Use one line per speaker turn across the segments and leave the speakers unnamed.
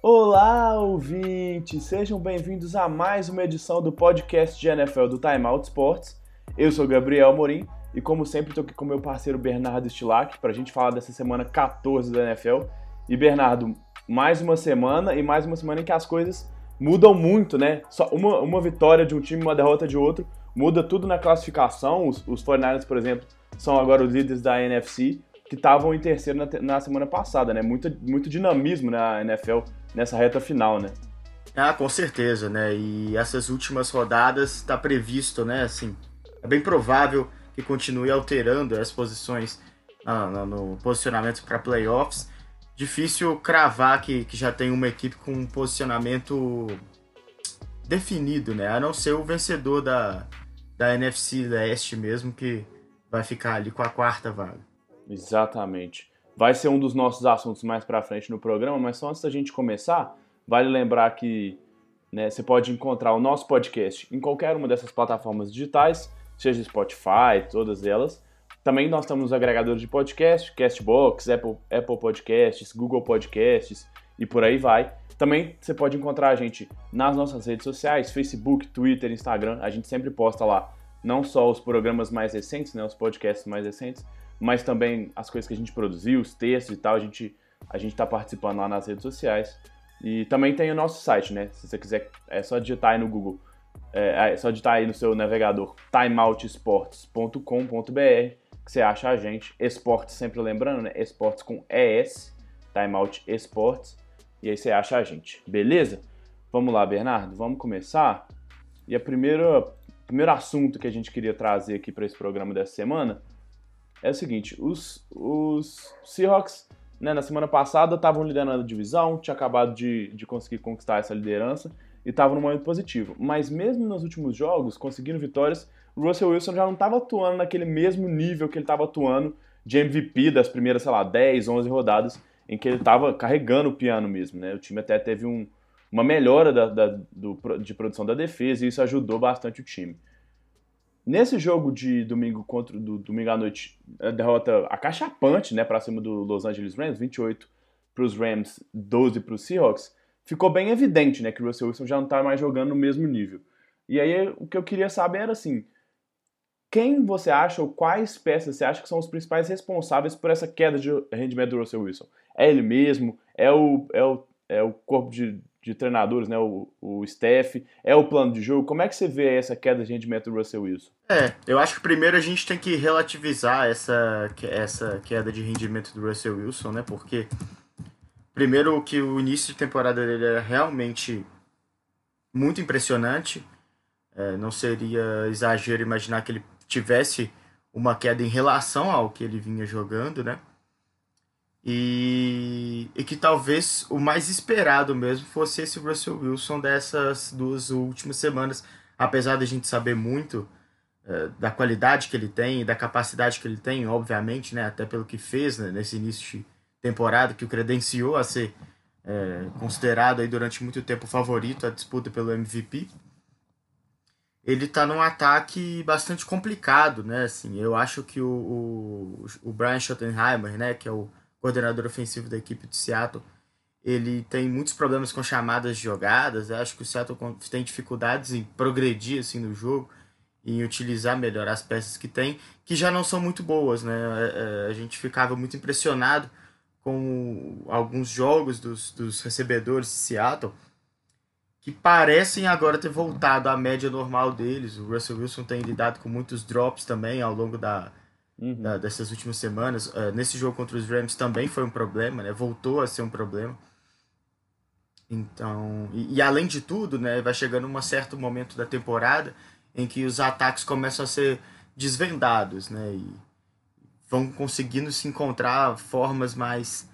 Olá, ouvintes! Sejam bem-vindos a mais uma edição do podcast de NFL do Time Out Sports. Eu sou Gabriel Morim e, como sempre, estou aqui com meu parceiro Bernardo Stilac para a gente falar dessa semana 14 da NFL. E, Bernardo, mais uma semana e mais uma semana em que as coisas mudam muito, né? Só uma, uma vitória de um time uma derrota de outro muda tudo na classificação. Os, os 49ers, por exemplo, são agora os líderes da NFC que estavam em terceiro na, na, semana passada, né? Muito, muito dinamismo na NFL nessa reta final, né?
Ah, com certeza, né? E essas últimas rodadas está previsto, né? Assim, é bem provável que continue alterando as posições ah, no, posicionamento para playoffs. Difícil cravar que, que já tem uma equipe com um posicionamento definido, né? A não ser o vencedor da, da NFC Leste mesmo, que vai ficar ali com a quarta vaga.
Exatamente. Vai ser um dos nossos assuntos mais para frente no programa, mas só antes da gente começar, vale lembrar que né, você pode encontrar o nosso podcast em qualquer uma dessas plataformas digitais, seja Spotify, todas elas. Também nós estamos nos agregadores de podcast, Castbox, Apple, Apple Podcasts, Google Podcasts e por aí vai. Também você pode encontrar a gente nas nossas redes sociais, Facebook, Twitter, Instagram. A gente sempre posta lá não só os programas mais recentes, né, os podcasts mais recentes, mas também as coisas que a gente produziu, os textos e tal, a gente a gente está participando lá nas redes sociais. E também tem o nosso site, né? Se você quiser, é só digitar aí no Google, é, só digitar aí no seu navegador timeoutsports.com.br que você acha a gente. Esportes, sempre lembrando, né? Esportes com ES, Timeout Esportes. E aí você acha a gente, beleza? Vamos lá, Bernardo, vamos começar. E a primeira, o primeiro assunto que a gente queria trazer aqui para esse programa dessa semana é o seguinte: os, os Seahawks, né, na semana passada, estavam liderando a divisão, tinha acabado de, de conseguir conquistar essa liderança e estavam num momento positivo. Mas mesmo nos últimos jogos, conseguindo vitórias, o Russell Wilson já não estava atuando naquele mesmo nível que ele estava atuando de MVP das primeiras, sei lá, 10, 11 rodadas, em que ele estava carregando o piano mesmo. Né? O time até teve um, uma melhora da, da, do, de produção da defesa e isso ajudou bastante o time. Nesse jogo de domingo contra do domingo à noite, a derrota acachapante, né, para cima do Los Angeles Rams, 28 para os Rams, 12 para os Seahawks, ficou bem evidente, né, que o Russell Wilson já não está mais jogando no mesmo nível. E aí o que eu queria saber era assim, quem você acha ou quais peças você acha que são os principais responsáveis por essa queda de rendimento do Russell Wilson? É ele mesmo? É o, é o, é o corpo de, de treinadores, né, o, o staff, é o plano de jogo. Como é que você vê essa queda de rendimento do Russell Wilson?
É, eu acho que primeiro a gente tem que relativizar essa, essa queda de rendimento do Russell Wilson, né, porque primeiro que o início de temporada dele era realmente muito impressionante, é, não seria exagero imaginar que ele tivesse uma queda em relação ao que ele vinha jogando, né, e, e que talvez o mais esperado mesmo fosse esse Russell Wilson dessas duas últimas semanas, apesar da gente saber muito uh, da qualidade que ele tem, da capacidade que ele tem, obviamente, né, até pelo que fez né, nesse início de temporada, que o credenciou a ser é, considerado aí durante muito tempo favorito à disputa pelo MVP. Ele está num ataque bastante complicado, né? Assim, eu acho que o, o, o Brian Schottenheimer, né, que é o coordenador ofensivo da equipe de Seattle, ele tem muitos problemas com chamadas de jogadas. Eu acho que o Seattle tem dificuldades em progredir assim no jogo, em utilizar melhor as peças que tem, que já não são muito boas, né? É, é, a gente ficava muito impressionado com alguns jogos dos, dos recebedores de Seattle que parecem agora ter voltado à média normal deles. O Russell Wilson tem lidado com muitos drops também ao longo da, uhum. da, dessas últimas semanas. Uh, nesse jogo contra os Rams também foi um problema, né? Voltou a ser um problema. Então, e, e, além de tudo, né, vai chegando um certo momento da temporada em que os ataques começam a ser desvendados, né, e vão conseguindo se encontrar formas mais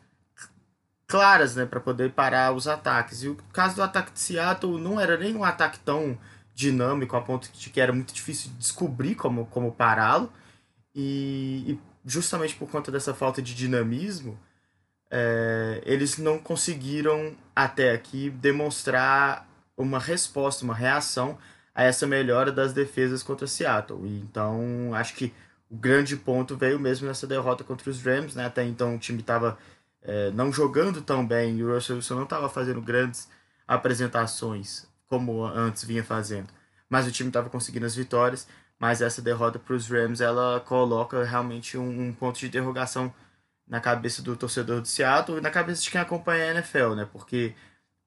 claras, né, para poder parar os ataques. E o caso do ataque de Seattle não era nem um ataque tão dinâmico a ponto de que era muito difícil de descobrir como, como pará-lo. e, e justamente por conta dessa falta de dinamismo, é, eles não conseguiram até aqui demonstrar uma resposta, uma reação a essa melhora das defesas contra Seattle. E, então, acho que o grande ponto veio mesmo nessa derrota contra os Rams. Né? Até então, o time estava é, não jogando tão bem e o Russell Wilson não estava fazendo grandes apresentações como antes vinha fazendo. Mas o time estava conseguindo as vitórias. Mas essa derrota para os Rams ela coloca realmente um, um, ponto de interrogação na cabeça do torcedor do Seattle e na cabeça de quem acompanha a NFL, né? Porque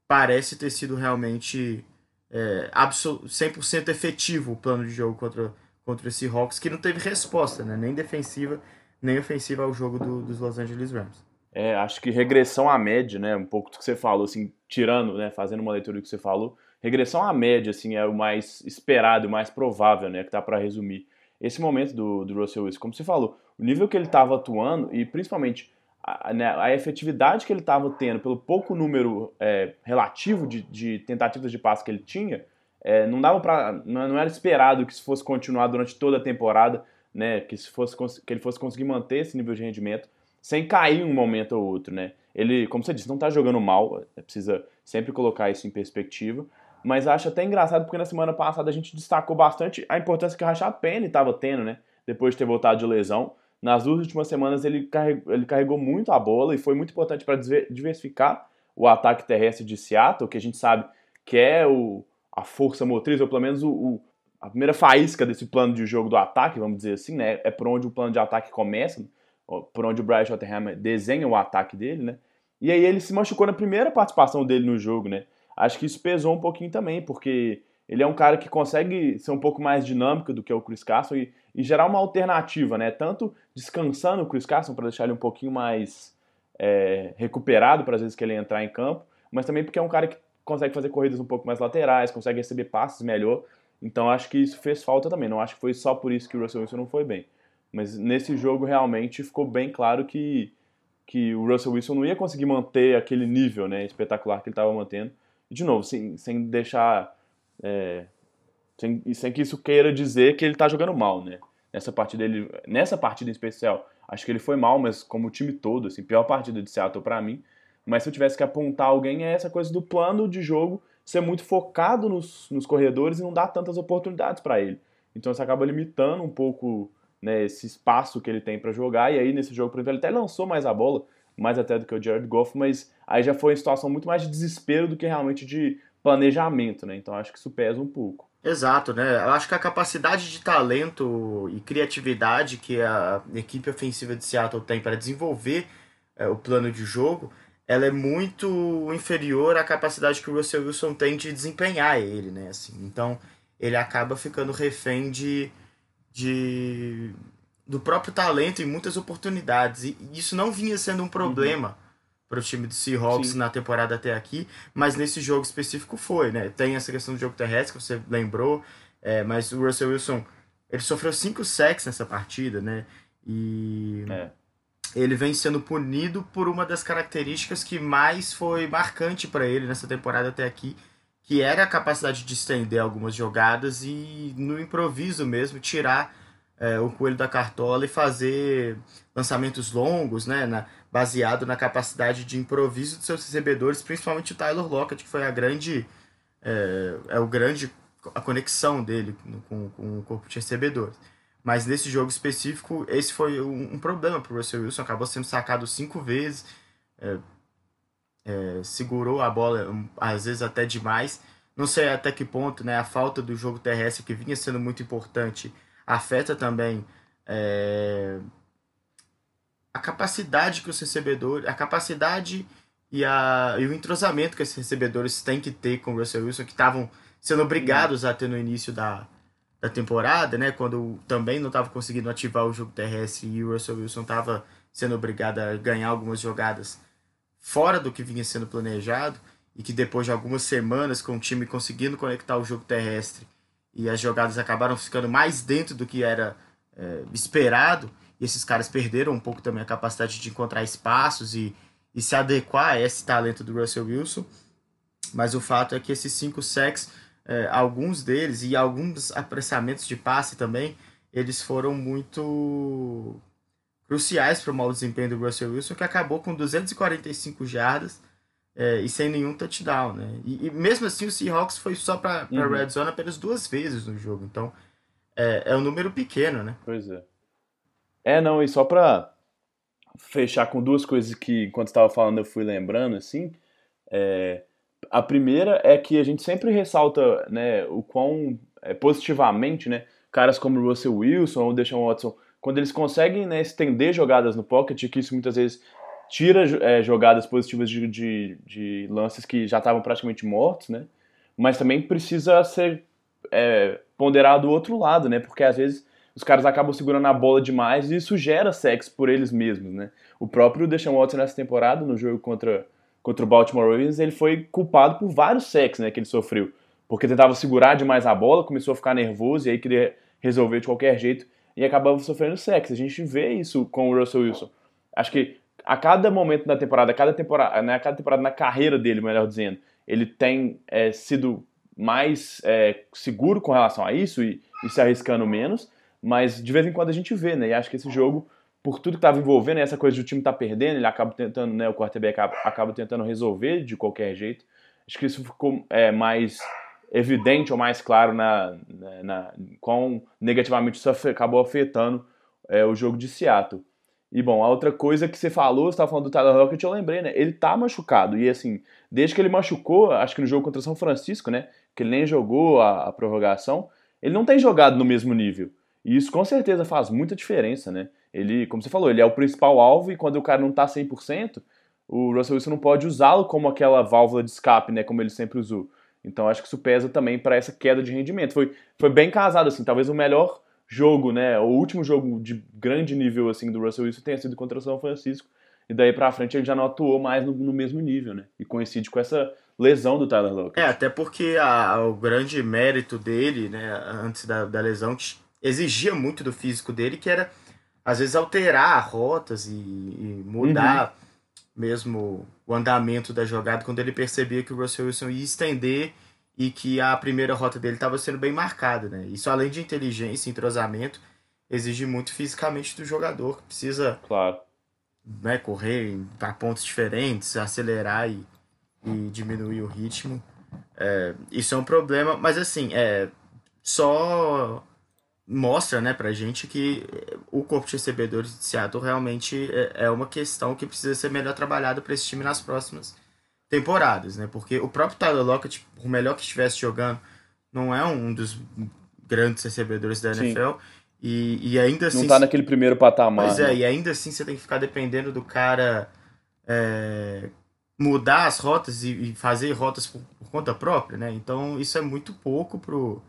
parece ter sido realmente é, 100% efetivo o plano de jogo contra, contra esse Hawks, que não teve resposta, né? nem defensiva, nem ofensiva ao jogo do, dos Los Angeles Rams.
É, acho que regressão à média, né? Um pouco do que você falou, assim, tirando, né? Fazendo uma leitura do que você falou, regressão à média, assim, é o mais esperado, o mais provável, né? Que tá para resumir esse momento do, do Russell Wilson. Como você falou, o nível que ele estava atuando e principalmente a, né, a efetividade que ele estava tendo pelo pouco número é, relativo de, de, tentativas de passe que ele tinha, é, não dava para não, não, era esperado que isso fosse continuar durante toda a temporada, né, que, se fosse, que ele fosse conseguir manter esse nível de rendimento sem cair um momento ou outro, né? Ele, como você disse, não está jogando mal, é, precisa sempre colocar isso em perspectiva, mas acho até engraçado porque na semana passada a gente destacou bastante a importância que o Rashad Penny estava tendo, né, depois de ter voltado de lesão. Nas duas últimas semanas ele carregou, ele carregou muito a bola e foi muito importante para diversificar o ataque terrestre de Seattle, que a gente sabe que é o, a força motriz, ou pelo menos o, o, a primeira faísca desse plano de jogo do ataque, vamos dizer assim, né? É por onde o plano de ataque começa, por onde o Brian Schottenheimer desenha o ataque dele, né? E aí ele se machucou na primeira participação dele no jogo, né? Acho que isso pesou um pouquinho também, porque ele é um cara que consegue ser um pouco mais dinâmico do que o Chris Carson e, e gerar uma alternativa, né? Tanto descansando o Chris Carson para deixar ele um pouquinho mais é, recuperado para as vezes que ele entrar em campo, mas também porque é um cara que consegue fazer corridas um pouco mais laterais, consegue receber passes melhor. Então acho que isso fez falta também. Não acho que foi só por isso que o Russell Wilson não foi bem. Mas nesse jogo realmente ficou bem claro que, que o Russell Wilson não ia conseguir manter aquele nível né, espetacular que ele estava mantendo. E de novo, sem, sem deixar é, sem, sem que isso queira dizer que ele está jogando mal, né? Nessa partida, ele, nessa partida em especial, acho que ele foi mal, mas como o time todo, assim, pior partida de Seattle para mim. Mas se eu tivesse que apontar alguém, é essa coisa do plano de jogo ser muito focado nos, nos corredores e não dar tantas oportunidades para ele. Então isso acaba limitando um pouco né, esse espaço que ele tem para jogar. E aí nesse jogo, por exemplo, ele até lançou mais a bola, mais até do que o Jared Goff, mas aí já foi uma situação muito mais de desespero do que realmente de planejamento, né? Então acho que isso pesa um pouco.
Exato, né? Eu acho que a capacidade de talento e criatividade que a equipe ofensiva de Seattle tem para desenvolver é, o plano de jogo, ela é muito inferior à capacidade que o Russell Wilson tem de desempenhar ele, né? Assim, então ele acaba ficando refém de, de do próprio talento e muitas oportunidades. E isso não vinha sendo um problema. Uhum para o time do Seahawks Sim. na temporada até aqui, mas nesse jogo específico foi, né? Tem essa questão do jogo terrestre que você lembrou, é, mas o Russell Wilson ele sofreu cinco sacks nessa partida, né? E é. Ele vem sendo punido por uma das características que mais foi marcante para ele nessa temporada até aqui, que era a capacidade de estender algumas jogadas e no improviso mesmo tirar é, o coelho da cartola e fazer lançamentos longos, né? Na, baseado na capacidade de improviso de seus recebedores, principalmente o Tyler Lockett, que foi a grande é, é o grande a conexão dele com, com o corpo de recebedores. Mas nesse jogo específico, esse foi um, um problema para o Russell Wilson, acabou sendo sacado cinco vezes, é, é, segurou a bola às vezes até demais. Não sei até que ponto né, a falta do jogo terrestre, que vinha sendo muito importante, afeta também é, a capacidade que os recebedores, a capacidade e, a, e o entrosamento que esses recebedores têm que ter com o Russell Wilson, que estavam sendo obrigados a ter no início da, da temporada, né, quando também não estava conseguindo ativar o jogo terrestre e o Russell Wilson estava sendo obrigado a ganhar algumas jogadas fora do que vinha sendo planejado e que depois de algumas semanas com o time conseguindo conectar o jogo terrestre e as jogadas acabaram ficando mais dentro do que era é, esperado, e esses caras perderam um pouco também a capacidade de encontrar espaços e, e se adequar a esse talento do Russell Wilson. Mas o fato é que esses cinco sacks, é, alguns deles e alguns apressamentos de passe também, eles foram muito cruciais para o mau desempenho do Russell Wilson, que acabou com 245 jardas é, e sem nenhum touchdown, né? E, e, mesmo assim o Seahawks foi só para uhum. red zone apenas duas vezes no jogo, então é, é um número pequeno, né?
Pois é. É, não, e só para fechar com duas coisas que, enquanto estava falando, eu fui lembrando, assim, é, a primeira é que a gente sempre ressalta né, o quão é, positivamente, né, caras como Russell Wilson ou Deshaun Watson, quando eles conseguem né, estender jogadas no pocket, que isso muitas vezes tira é, jogadas positivas de, de, de, lances que já estavam praticamente mortos, né, mas também precisa ser é, ponderado o outro lado, né, porque às vezes os caras acabam segurando a bola demais e isso gera sexo por eles mesmos, né. O próprio Deshaun Watson nessa temporada, no jogo contra contra o Baltimore Ravens, ele foi culpado por vários sacks né, que ele sofreu. Porque tentava segurar demais a bola, começou a ficar nervoso e aí queria resolver de qualquer jeito e acabava sofrendo sacks. A gente vê isso com o Russell Wilson. Acho que a cada momento da temporada, a cada temporada, né, a cada temporada na carreira dele, melhor dizendo, ele tem é, sido mais é, seguro com relação a isso e, e se arriscando menos, mas de vez em quando a gente vê, né? E acho que esse jogo por tudo que estava envolvendo, essa coisa de o time estar tá perdendo, ele acaba tentando, né, o quarterback acaba, acaba, tentando resolver de qualquer jeito. Acho que isso ficou é, mais evidente ou mais claro na, na, na quão negativamente isso acabou afetando é, o jogo de Seattle. E bom, a outra coisa que você falou, você estava falando do Tyler Lockett, eu lembrei, né? Ele tá machucado. E assim, desde que ele machucou, acho que no jogo contra São Francisco, né? Que ele nem jogou a, a prorrogação, ele não tem jogado no mesmo nível. E isso com certeza faz muita diferença, né? Ele, como você falou, ele é o principal alvo e quando o cara não tá 100%, o Russell Wilson não pode usá-lo como aquela válvula de escape, né, como ele sempre usou. Então acho que isso pesa também para essa queda de rendimento. Foi, foi bem casado assim, talvez o melhor jogo, né, o último jogo de grande nível assim do Russell Wilson tenha sido contra o São Francisco. E daí para frente ele já não atuou mais no, no, mesmo nível, né? E coincide com essa lesão do Tyler Lockett.
É, até porque a, o grande mérito dele, né, antes da, da lesão, exigia muito do físico dele, que era às vezes alterar rotas e, e mudar uhum. mesmo o andamento da jogada quando ele percebia que o Russell Wilson ia estender e que a primeira rota dele estava sendo bem marcada, né? Isso além de inteligência, entrosamento, exige muito fisicamente do jogador, que precisa
claro.
né, correr a pontos diferentes, acelerar e, e diminuir o ritmo. É, isso é um problema, mas assim, é, só mostra né, pra gente que o corpo de recebedores de Seattle realmente é, é uma questão que precisa ser melhor trabalhada para esse time nas próximas temporadas, né? Porque o próprio Tyler Lockett, por melhor que estivesse jogando, não é um dos grandes recebedores da NFL. E, e ainda assim.
Não tá naquele primeiro patamar.
Pois é, né? e ainda assim você tem que ficar dependendo do cara é, mudar as rotas e, e fazer rotas por, por, conta própria, né? Então isso é muito pouco pro,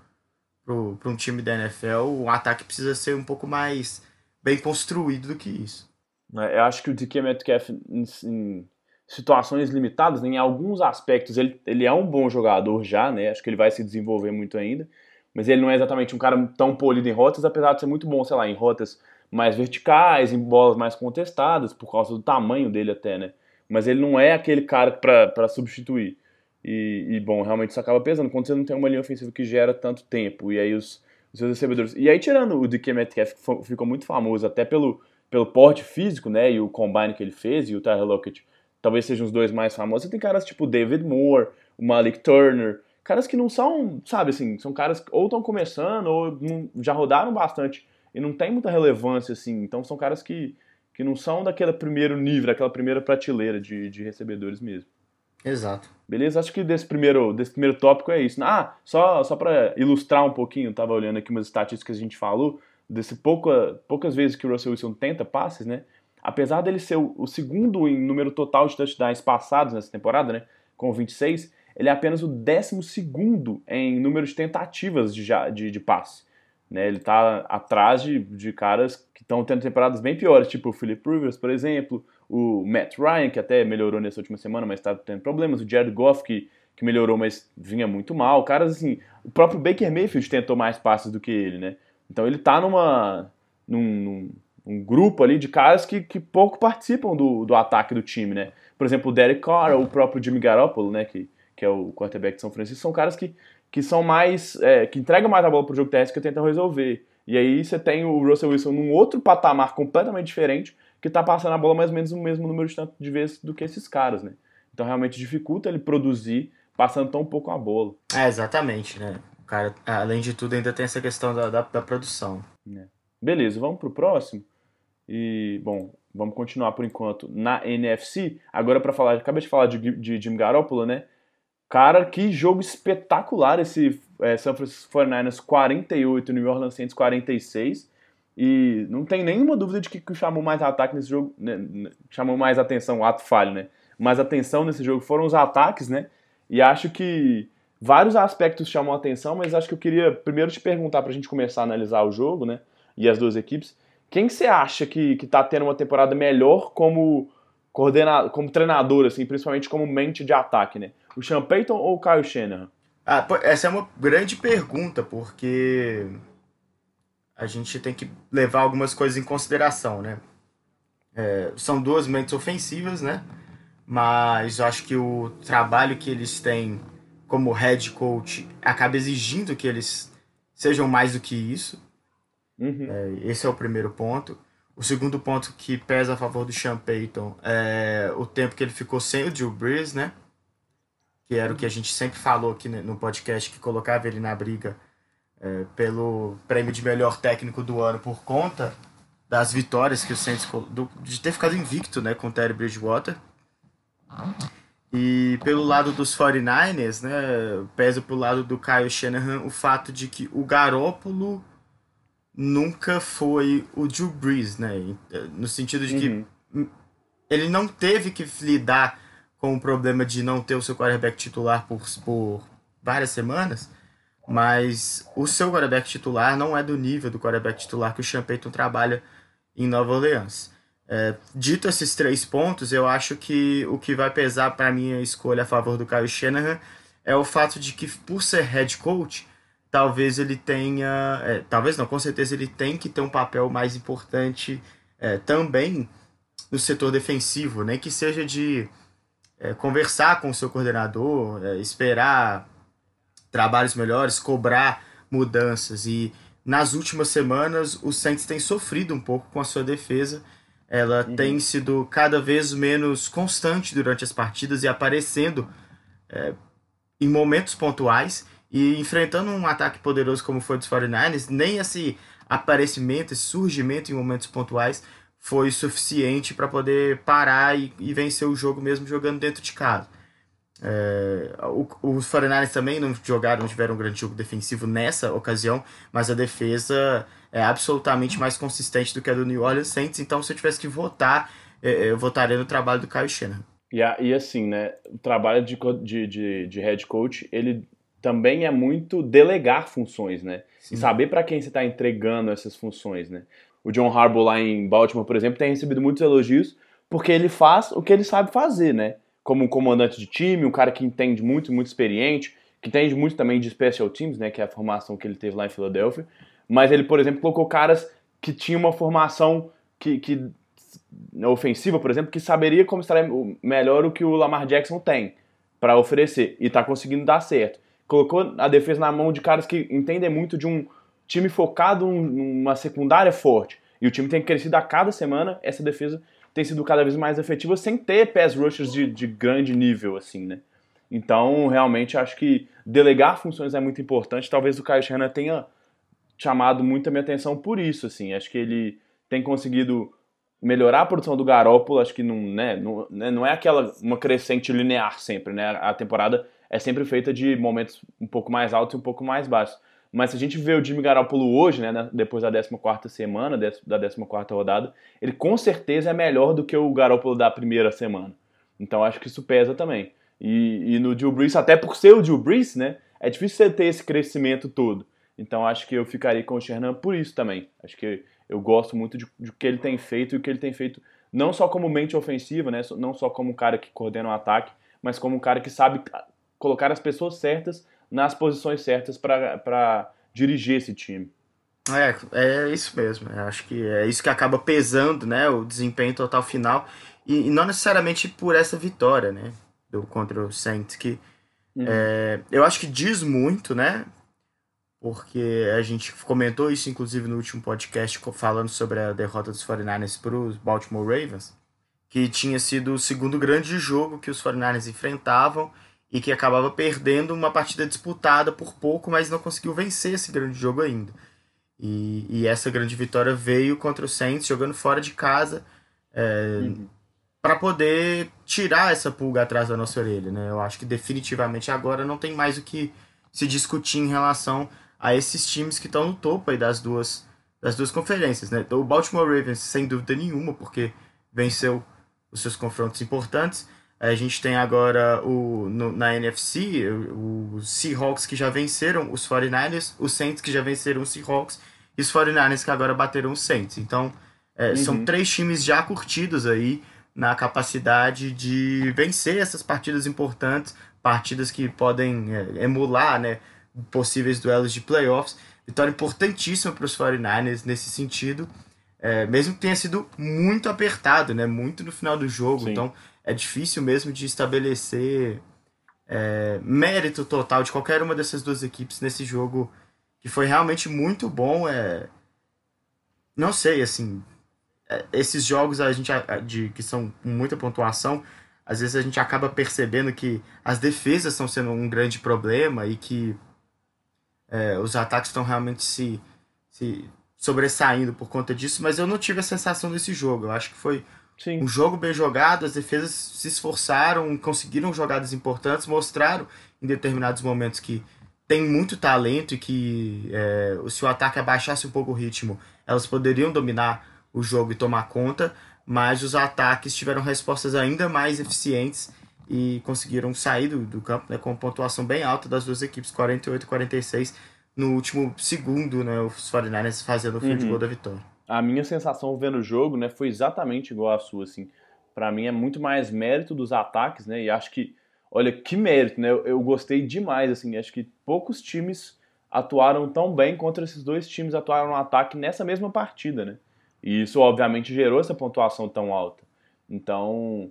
para um time da NFL, o ataque precisa ser um pouco mais bem construído do que isso.
É, eu acho que o DK Metcalf, em, em situações limitadas, em alguns aspectos, ele, ele é um bom jogador já, né? Acho que ele vai se desenvolver muito ainda. Mas ele não é exatamente um cara tão polido em rotas, apesar de ser muito bom, sei lá, em rotas mais verticais, em bolas mais contestadas, por causa do tamanho dele até, né? Mas ele não é aquele cara para substituir. E, e, bom, realmente isso acaba pesando quando você não tem uma linha ofensiva que gera tanto tempo. E aí os, os seus recebedores. E aí, tirando o DK Metcalf, que ficou muito famoso até pelo, pelo porte físico, né? E o combine que ele fez, e o Tyler Lockett, talvez sejam os dois mais famosos. Você tem caras tipo David Moore, o Malik Turner, caras que não são, sabe assim, são caras que ou estão começando ou não, já rodaram bastante e não tem muita relevância, assim. Então são caras que, que não são daquele primeiro nível, daquela primeira prateleira de, de recebedores mesmo.
Exato.
Beleza? Acho que desse primeiro, desse primeiro tópico é isso. Ah, só, só para ilustrar um pouquinho, tava olhando aqui umas estatísticas que a gente falou, desse pouca, poucas vezes que o Russell Wilson tenta passes, né? Apesar dele ser o, o segundo em número total de touchdowns passados nessa temporada, né? Com 26, ele é apenas o décimo segundo em número de tentativas de, de, de passe. Né, ele está atrás de, de caras que estão tendo temporadas bem piores, tipo o Philip Rivers, por exemplo, o Matt Ryan, que até melhorou nessa última semana, mas está tendo problemas, o Jared Goff, que, que melhorou, mas vinha muito mal. Caras assim, o próprio Baker Mayfield tentou mais passes do que ele, né? Então ele está numa, num, num um grupo ali de caras que, que pouco participam do, do ataque do time, né? Por exemplo, o Derek Carr, o próprio Jimmy Garoppolo, né? Que, que é o quarterback de São Francisco, são caras que, que são mais. É, que entregam mais a bola pro jogo terrestre que tentam resolver. E aí você tem o Russell Wilson num outro patamar completamente diferente, que tá passando a bola mais ou menos o mesmo número de, tanto de vezes do que esses caras, né? Então realmente dificulta ele produzir passando tão pouco a bola.
É, exatamente, né? O cara, além de tudo, ainda tem essa questão da, da, da produção.
É. Beleza, vamos pro próximo. E, bom, vamos continuar por enquanto na NFC. Agora para falar, acabei de falar de, de Jim Garoppolo, né? Cara, que jogo espetacular esse é, San Francisco 49ers 48, New Orleans Saints 46. E não tem nenhuma dúvida de que, que chamou mais ataque nesse jogo, né, chamou mais atenção, o ato falho, né? Mais atenção nesse jogo foram os ataques, né? E acho que vários aspectos chamam atenção, mas acho que eu queria primeiro te perguntar para a gente começar a analisar o jogo, né? E as duas equipes. Quem você acha que, que tá tendo uma temporada melhor como coordenador, como treinador, assim, principalmente como mente de ataque, né? O Sean Payton ou o Kyle Shanahan?
Ah, essa é uma grande pergunta, porque a gente tem que levar algumas coisas em consideração, né? É, são duas mentes ofensivas, né? Mas eu acho que o trabalho que eles têm como head coach acaba exigindo que eles sejam mais do que isso. Uhum. É, esse é o primeiro ponto. O segundo ponto que pesa a favor do Sean Payton é o tempo que ele ficou sem o Drew Brees, né? Que era o que a gente sempre falou aqui no podcast, que colocava ele na briga é, pelo prêmio de melhor técnico do ano por conta das vitórias que o Saints do, de ter ficado invicto, né, com o Terry Bridgewater. E pelo lado dos 49ers, né, pesa pro lado do Kyle Shanahan o fato de que o Garópolo nunca foi o Drew Brees, né? No sentido de uhum. que ele não teve que lidar com o problema de não ter o seu quarterback titular por, por várias semanas, mas o seu quarterback titular não é do nível do quarterback titular que o Sean Payton trabalha em Nova Orleans. É, dito esses três pontos, eu acho que o que vai pesar para minha escolha a favor do Kyle Shanahan é o fato de que, por ser head coach, talvez ele tenha. É, talvez não, com certeza ele tem que ter um papel mais importante é, também no setor defensivo, nem que seja de é, conversar com o seu coordenador, é, esperar trabalhos melhores, cobrar mudanças. E nas últimas semanas o Saints tem sofrido um pouco com a sua defesa. Ela uhum. tem sido cada vez menos constante durante as partidas e aparecendo é, em momentos pontuais. E enfrentando um ataque poderoso como foi dos 49ers, nem esse aparecimento, esse surgimento em momentos pontuais foi suficiente para poder parar e, e, vencer o jogo mesmo jogando dentro de casa. É, o, os 49ers também não jogaram, não tiveram um grande jogo defensivo nessa ocasião, mas a defesa é absolutamente mais consistente do que a do New Orleans Saints. Então, se eu tivesse que votar, é, eu votaria no trabalho do Kyle Shanahan.
E, e assim, né, o trabalho de, de, de, de head coach, ele também é muito delegar funções, né? Sim. E saber para quem você está entregando essas funções, né? O John Harbaugh lá em Baltimore, por exemplo, tem recebido muitos elogios porque ele faz o que ele sabe fazer, né? Como um comandante de time, um cara que entende muito, muito experiente, que entende muito também de special teams, né? Que é a formação que ele teve lá em Filadélfia. Mas ele, por exemplo, colocou caras que tinham uma formação que, que ofensiva, por exemplo, que saberia como estar melhor o que o Lamar Jackson tem para oferecer e está conseguindo dar certo colocou a defesa na mão de caras que entendem muito de um time focado numa secundária forte. E o time tem crescido a cada semana, essa defesa tem sido cada vez mais efetiva sem ter pass rushers de, de grande nível, assim, né? Então, realmente, acho que delegar funções é muito importante. Talvez o Shanahan tenha chamado muito a minha atenção por isso, assim. Acho que ele tem conseguido melhorar a produção do Garópolo. Acho que não, né, não, né, não é aquela uma crescente linear sempre, né? A temporada é sempre feita de momentos um pouco mais altos e um pouco mais baixos. Mas se a gente vê o Jimmy Garoppolo hoje, né, depois da 14 semana, da 14 rodada, ele com certeza é melhor do que o Garoppolo da primeira semana. Então acho que isso pesa também. E, e no Drew Brees, até por ser o Drew Brees, né, é difícil você ter esse crescimento todo. Então acho que eu ficaria com o Shernan por isso também. Acho que eu gosto muito de, de que ele tem feito e o que ele tem feito não só como mente ofensiva, né, não só como um cara que coordena o ataque, mas como um cara que sabe colocar as pessoas certas nas posições certas para dirigir esse time.
É, é isso mesmo. Eu acho que é isso que acaba pesando, né, o desempenho total final e, e não necessariamente por essa vitória, né, do contra o Saints que uhum. é, eu acho que diz muito, né, porque a gente comentou isso inclusive no último podcast falando sobre a derrota dos 49ers para os Baltimore Ravens, que tinha sido o segundo grande jogo que os 49ers enfrentavam e que acabava perdendo uma partida disputada por pouco, mas não conseguiu vencer esse grande jogo ainda. E, e essa grande vitória veio contra o Saints, jogando fora de casa, é, uhum. para poder tirar essa pulga atrás da nossa orelha. Né? Eu acho que definitivamente agora não tem mais o que se discutir em relação a esses times que estão no topo aí das duas, das duas conferências. Né? O Baltimore Ravens, sem dúvida nenhuma, porque venceu os seus confrontos importantes. A gente tem agora o, no, na NFC os Seahawks que já venceram os 49ers, os Saints que já venceram os Seahawks e os 49ers que agora bateram os Saints. Então, é, uhum. são três times já curtidos aí na capacidade de vencer essas partidas importantes, partidas que podem é, emular né, possíveis duelos de playoffs. Vitória importantíssima para os 49ers nesse sentido, é, mesmo que tenha sido muito apertado, né, muito no final do jogo. Sim. Então, é difícil mesmo de estabelecer é, mérito total de qualquer uma dessas duas equipes nesse jogo que foi realmente muito bom. É, não sei, assim, é, esses jogos a gente de que são com muita pontuação, às vezes a gente acaba percebendo que as defesas estão sendo um grande problema e que é, os ataques estão realmente se, se sobressaindo por conta disso, mas eu não tive a sensação desse jogo. Eu acho que foi Sim. Um jogo bem jogado, as defesas se esforçaram, conseguiram jogadas importantes, mostraram em determinados momentos que tem muito talento e que é, se o ataque abaixasse um pouco o ritmo, elas poderiam dominar o jogo e tomar conta, mas os ataques tiveram respostas ainda mais eficientes e conseguiram sair do, do campo né, com pontuação bem alta das duas equipes, 48 e 46, no último segundo, né, os 49ers fazendo o field uhum. goal da vitória
a minha sensação vendo o jogo, né, foi exatamente igual à sua, assim. Para mim é muito mais mérito dos ataques, né? E acho que, olha, que mérito, né? Eu, eu, gostei demais, assim. Acho que poucos times atuaram tão bem contra esses dois times atuaram no ataque nessa mesma partida, né? E isso, obviamente, gerou essa pontuação tão alta. Então,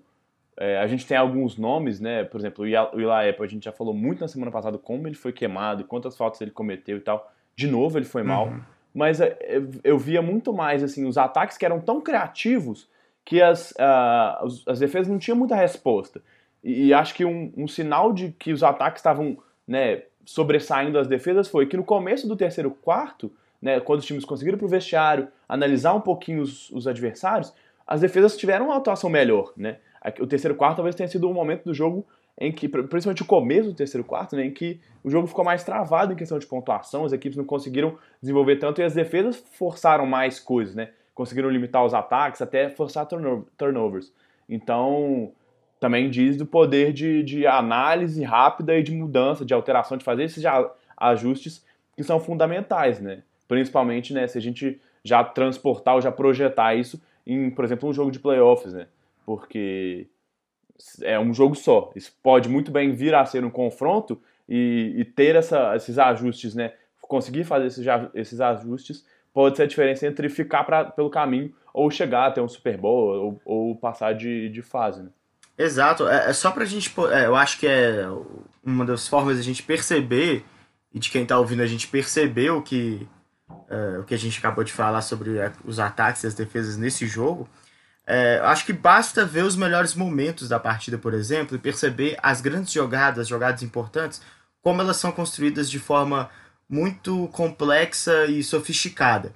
é, a gente tem alguns nomes, né? Por exemplo, o Apple, a gente já falou muito na semana passada como ele foi queimado, quantas faltas ele cometeu e tal. De novo, ele foi mal. Uhum mas é, eu via muito mais assim os ataques que eram tão criativos que as, uh, as defesas não tinham muita resposta. E, e acho que um, um, sinal de que os ataques estavam né, sobressaindo as defesas foi que no começo do terceiro quarto, né, quando os times conseguiram para o vestiário analisar um pouquinho os, os, adversários, as defesas tiveram uma atuação melhor. Né? O terceiro quarto talvez tenha sido um momento do jogo em que, principalmente o começo do terceiro quarto, né, em que o jogo ficou mais travado em questão de pontuação, as equipes não conseguiram desenvolver tanto e as defesas forçaram mais coisas, né? Conseguiram limitar os ataques, até forçar turnovers. Então, também diz do poder de, de análise rápida e de mudança, de alteração, de fazer esses ajustes que são fundamentais, né? Principalmente, né, se a gente já transportar ou já projetar isso em, por exemplo, um jogo de playoffs, né? Porque é um jogo só. Isso pode muito bem vir a ser um confronto e, e ter essa, esses ajustes, né? Conseguir fazer esses, esses ajustes pode ser a diferença entre ficar pra, pelo caminho ou chegar até um Super Bowl ou, ou passar de, de fase, né?
Exato. É, é só pra gente. É, eu acho que é uma das formas de a gente perceber e de quem tá ouvindo a gente perceber o que, é, o que a gente acabou de falar sobre os ataques e as defesas nesse jogo é, acho que basta ver os melhores momentos da partida, por exemplo, e perceber as grandes jogadas, jogadas importantes, como elas são construídas de forma muito complexa e sofisticada.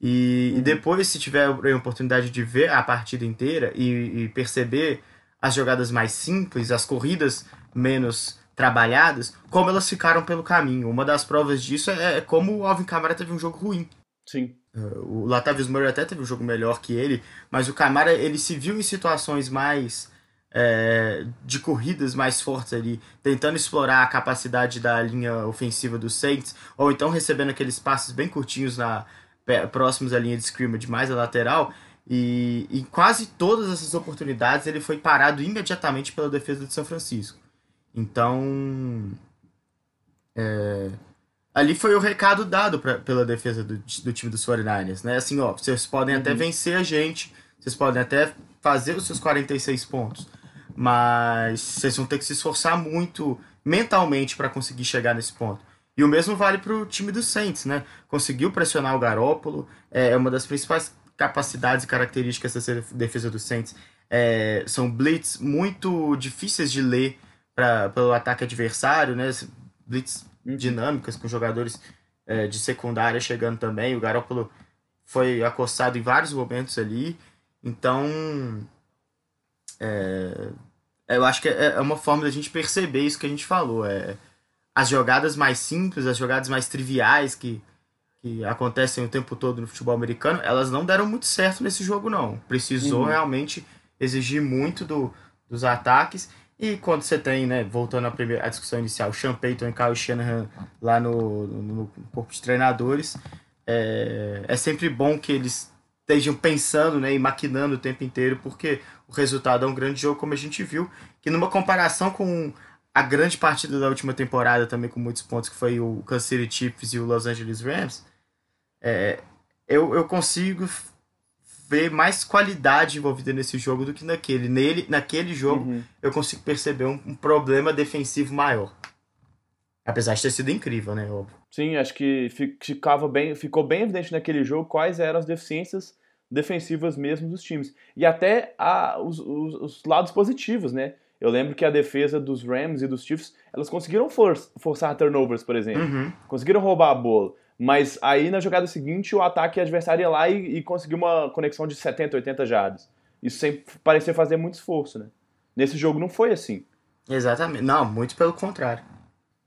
E, uhum. e depois, se tiver a oportunidade de ver a partida inteira e, e, perceber as jogadas mais simples, as corridas menos trabalhadas, como elas ficaram pelo caminho. Uma das provas disso é, é como o Alvin Kamara teve um jogo ruim.
Sim.
O Latavius Murray até teve um jogo melhor que ele, mas o Camara ele se viu em situações mais é, de corridas mais fortes ali, tentando explorar a capacidade da linha ofensiva do Saints, ou então recebendo aqueles passes bem curtinhos na próximos à linha de scrimmage mais a lateral. E em quase todas essas oportunidades ele foi parado imediatamente pela defesa de São Francisco. Então, é, ali foi o recado dado pra, pela defesa do, do time dos 49ers, né? Assim, ó, vocês podem uhum. até vencer a gente, vocês podem até fazer os seus 46 pontos, mas vocês vão ter que se esforçar muito mentalmente para conseguir chegar nesse ponto. E o mesmo vale para o time do Saints, né? Conseguiu pressionar o Garópolo, é uma das principais capacidades e características dessa defesa do Saints. É, são blitz muito difíceis de ler pra, pelo ataque adversário, né? Blitz. Dinâmicas com jogadores é, de secundária chegando também. O Garópolo foi acossado em vários momentos ali. Então, é, eu acho que é, é uma forma da gente perceber isso que a gente falou. É, as jogadas mais simples, as jogadas mais triviais que, que acontecem o tempo todo no futebol americano, elas não deram muito certo nesse jogo, não. Precisou uhum. realmente exigir muito do, dos ataques. E quando você tem, né, voltando à, primeira, à discussão inicial, Sean Payton e Kyle Shanahan lá no, no, corpo de treinadores, é, é sempre bom que eles estejam pensando né, e maquinando o tempo inteiro, porque o resultado é um grande jogo, como a gente viu, que numa comparação com a grande partida da última temporada também com muitos pontos, que foi o Kansas City Chiefs e o Los Angeles Rams, é, eu, eu consigo ver mais qualidade envolvida nesse jogo do que naquele. Nele, naquele jogo, uhum. eu consigo perceber um, um, problema defensivo maior. Apesar de ter sido incrível, né? Óbvio.
Sim, acho que ficava bem, ficou bem evidente naquele jogo quais eram as deficiências defensivas mesmo dos times. E até a, os, os, os lados positivos, né? Eu lembro que a defesa dos Rams e dos Chiefs, elas conseguiram for forçar turnovers, por exemplo. Uhum. Conseguiram roubar a bola. Mas aí na jogada seguinte o ataque adversário ia lá e, e conseguiu uma conexão de 70, 80 jardas. Isso sempre parecia fazer muito esforço, né? Nesse jogo não foi assim.
Exatamente. Não, muito pelo contrário.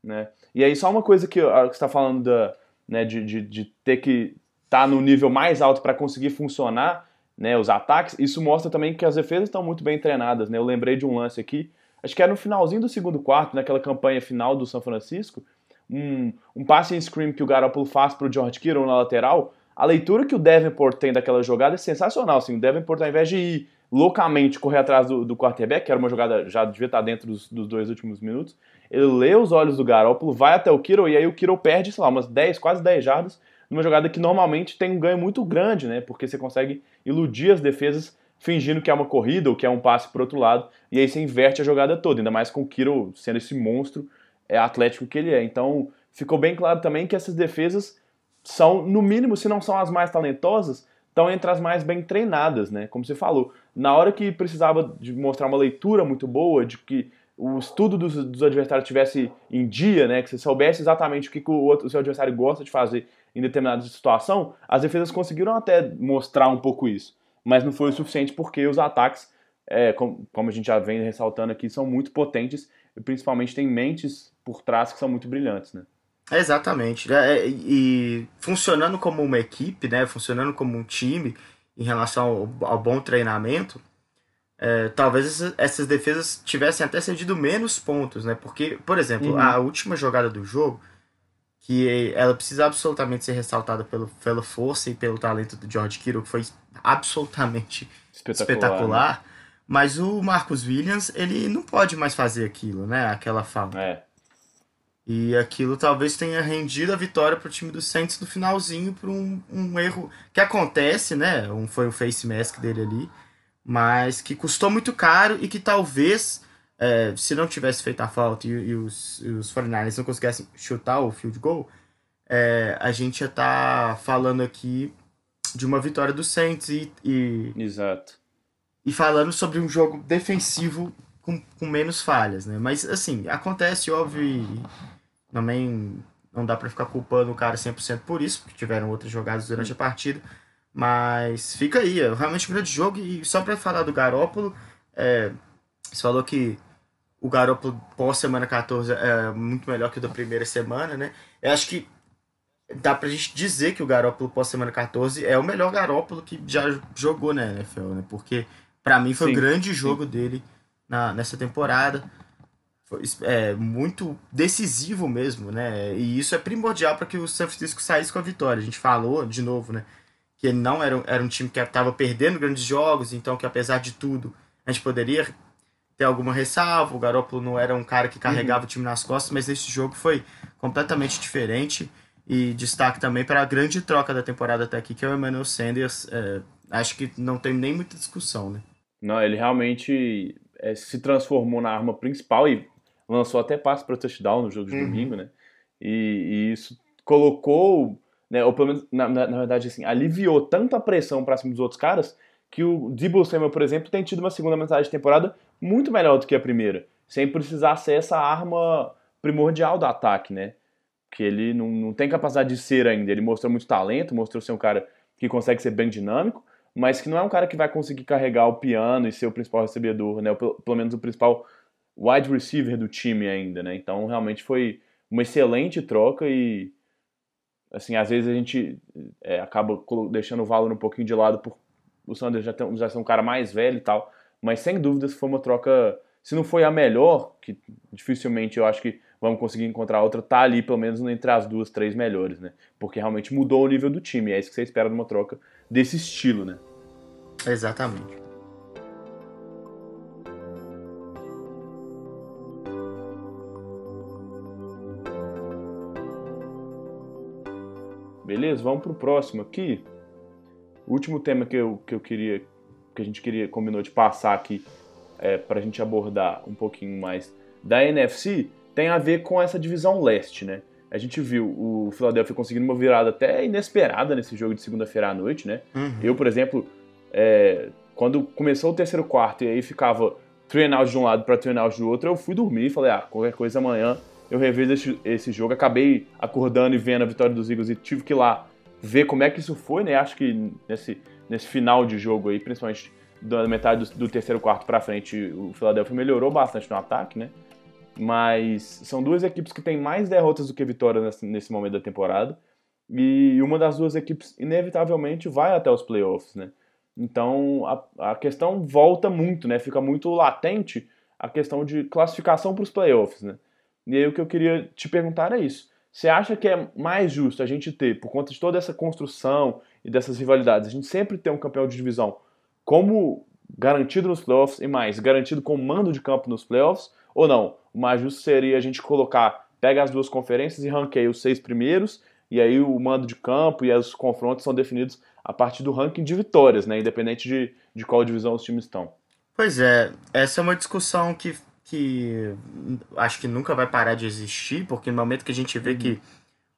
Né? E aí só uma coisa que, que você está falando da, né, de, de, de ter que estar tá no nível mais alto para conseguir funcionar né, os ataques, isso mostra também que as defesas estão muito bem treinadas. Né? Eu lembrei de um lance aqui, acho que era no finalzinho do segundo quarto, naquela campanha final do São Francisco, um, um passe em screen que o Garoppolo faz para o George Kittle na lateral, a leitura que o Davenport tem daquela jogada é sensacional. Assim, o Davenport, ao invés de ir loucamente correr atrás do, do quarterback, que era uma jogada já devia estar dentro dos, dos dois últimos minutos, ele lê os olhos do Garoppolo, vai até o Kittle e aí o Kittle perde, sei lá, umas 10, quase 10 jardas numa jogada que normalmente tem um ganho muito grande, né? Porque você consegue iludir as defesas fingindo que é uma corrida ou que é um passe para outro lado, e aí você inverte a jogada toda, ainda mais com o Kiro sendo esse monstro é, atlético que ele é. Então ficou bem claro também que essas defesas são, no mínimo, se não são as mais talentosas, estão entre as mais bem treinadas, né? Como você falou, na hora que precisava de mostrar uma leitura muito boa, de que o estudo dos, dos adversários tivesse em dia, né? Que você soubesse exatamente o que, que o, outro, o seu adversário gosta de fazer em determinada situação, as defesas conseguiram até mostrar um pouco isso. Mas não foi o suficiente porque os ataques, é, como, como, a gente já vem ressaltando aqui, são muito potentes e principalmente tem mentes por trás que são muito brilhantes, né?
Exatamente. É, e funcionando como uma equipe, né? Funcionando como um time em relação ao, ao bom treinamento, é, talvez essas defesas tivessem até cedido menos pontos, né? Porque, por exemplo, uhum. a última jogada do jogo, que ela precisa absolutamente ser ressaltada pelo, pela força e pelo talento do George Kittle, que foi absolutamente espetacular. espetacular né? Mas o Marcus Williams, ele não pode mais fazer aquilo, né? Aquela falta. É. E aquilo talvez tenha rendido a vitória para o time do Saints no finalzinho por um, um erro que acontece, né? Um, foi o face mask dele ali, mas que custou muito caro e que talvez é, se não tivesse feito a falta e, e os, e os 49ers não conseguissem chutar o field goal, é, a gente ia estar tá falando aqui de uma vitória do Saints e, e,
Exato.
E falando sobre um jogo defensivo com, com menos falhas, né? Mas, assim, acontece, óbvio, também não dá para ficar culpando o cara 100% por isso, porque tiveram outras jogadas durante a partida, mas fica aí, é realmente um grande jogo, e só para falar do Garópolo, é, você falou que o Garoppolo pós-semana 14 é muito melhor que o da primeira semana, né? Eu acho que dá pra gente dizer que o Garoppolo pós-semana 14 é o melhor Garoppolo que já jogou na NFL, né? Porque para mim foi sim, o grande jogo sim. dele na, nessa temporada. Foi é, muito decisivo mesmo, né? E isso é primordial para que o San Francisco saísse com a vitória. A gente falou de novo, né? Que ele não era, era um time que estava perdendo grandes jogos, então que apesar de tudo a gente poderia ter alguma ressalva. O Garoppolo não era um cara que carregava uhum. o time nas costas, mas esse jogo foi completamente diferente. E destaque também para a grande troca da temporada até aqui, que é o Emmanuel Sanders. É, acho que não tem nem muita discussão, né?
Não, ele realmente é, se transformou na arma principal e lançou até passe para touchdown no jogo de uhum. domingo, né? E, e isso colocou, né, ou pelo menos, na, na, na verdade, assim, aliviou tanta pressão para cima dos outros caras que o Debo Samuel, por exemplo, tem tido uma segunda metade de temporada muito melhor do que a primeira, sem precisar ser essa arma primordial do ataque, né? Que ele não, não tem capacidade de ser ainda. Ele mostrou muito talento, mostrou ser um cara que consegue ser bem dinâmico, mas que não é um cara que vai conseguir carregar o piano e ser o principal recebedor, né? Pelo, pelo menos o principal wide receiver do time ainda, né? Então realmente foi uma excelente troca e assim às vezes a gente é, acaba deixando o Valor um pouquinho de lado por o Sanders já, tem, já ser um cara mais velho e tal, mas sem dúvidas foi uma troca, se não foi a melhor, que dificilmente eu acho que vamos conseguir encontrar outra, tá ali pelo menos entre as duas, três melhores, né? Porque realmente mudou o nível do time, é isso que você espera de uma troca desse estilo, né?
Exatamente.
Beleza, vamos pro próximo aqui. O último tema que eu, que eu queria, que a gente queria, combinou de passar aqui é, para a gente abordar um pouquinho mais da NFC tem a ver com essa divisão leste, né? A gente viu o Philadelphia conseguindo uma virada até inesperada nesse jogo de segunda-feira à noite, né? Uhum. Eu, por exemplo, é, quando começou o terceiro quarto e aí ficava out de um lado para out do outro, eu fui dormir e falei, ah, qualquer coisa amanhã eu revejo esse, esse, jogo. Acabei acordando e vendo a vitória dos Eagles e tive que ir lá ver como é que isso foi, né? Acho que nesse, nesse final de jogo aí, principalmente da metade do, do terceiro quarto para frente, o Philadelphia melhorou bastante no ataque, né? Mas são duas equipes que têm mais derrotas do que vitórias nesse, momento da temporada. E uma das duas equipes, inevitavelmente, vai até os playoffs, né? Então a, a questão volta muito, né? Fica muito latente a questão de classificação para os playoffs, né? E aí o que eu queria te perguntar é isso. Você acha que é mais justo a gente ter, por conta de toda essa construção e dessas rivalidades, a gente sempre ter um campeão de divisão como garantido nos playoffs e mais, garantido com mando de campo nos playoffs? Ou não? O mais justo seria a gente colocar, pega as duas conferências e ranqueia os seis primeiros, e aí o mando de campo e os confrontos são definidos a partir do ranking de vitórias, né? Independente de, de qual divisão os times estão.
Pois é, essa é uma discussão que, que acho que nunca vai parar de existir, porque no momento que a gente vê uhum. que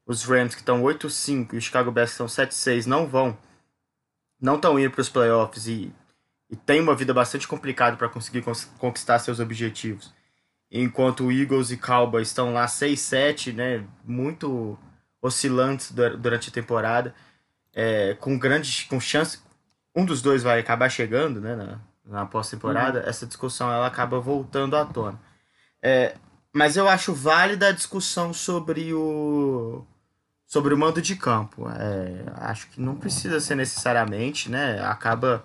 os Rams que estão 8-5 e os Chicago Bears que estão 7-6 não vão, não estão indo para os playoffs e, e tem uma vida bastante complicada para conseguir conquistar seus objetivos enquanto Eagles e Cowboys estão lá 6-7, né, muito oscilantes durante a temporada, é, com grandes com chance, um dos dois vai acabar chegando, né, na, na pós-temporada, uhum. essa discussão ela acaba voltando à tona. É, mas eu acho válida a discussão sobre o sobre o mando de campo. É, acho que não precisa ser necessariamente, né? Acaba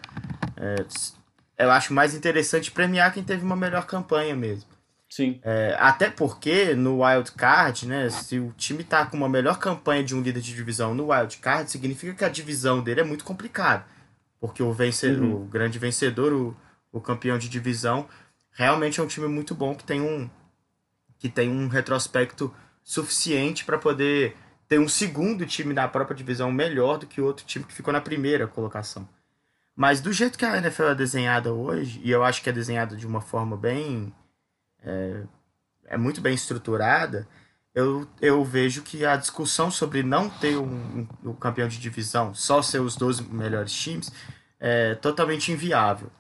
é, eu acho mais interessante premiar quem teve uma melhor campanha mesmo.
Sim.
É, até porque no Wild Card, né, se o time tá com uma melhor campanha de um líder de divisão no Wild Card, significa que a divisão dele é muito complicada. Porque o, vencedor, uhum. o grande vencedor, o, o campeão de divisão, realmente é um time muito bom que tem um, que tem um retrospecto suficiente para poder ter um segundo time da própria divisão melhor do que o outro time que ficou na primeira colocação. Mas do jeito que a NFL é desenhada hoje, e eu acho que é desenhada de uma forma bem é, é muito bem estruturada, eu, eu vejo que a discussão sobre não ter um, um, um campeão de divisão, só ser os 12 melhores times, é totalmente inviável.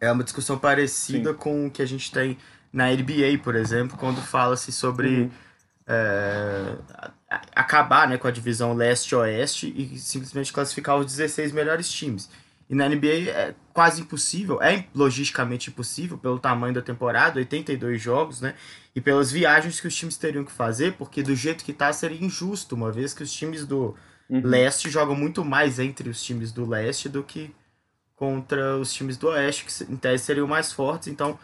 É uma discussão parecida Sim. com o que a gente tem na NBA, por exemplo, quando fala-se sobre uhum. é, acabar né, com a divisão leste-oeste e simplesmente classificar os 16 melhores times. E na NBA é quase impossível, é logisticamente impossível pelo tamanho da temporada, 82 jogos, né? E pelas viagens que os times teriam que fazer, porque do jeito que tá seria injusto, uma vez que os times do uhum. leste jogam muito mais entre os times do leste do que contra os times do oeste, que em tese seriam mais fortes, então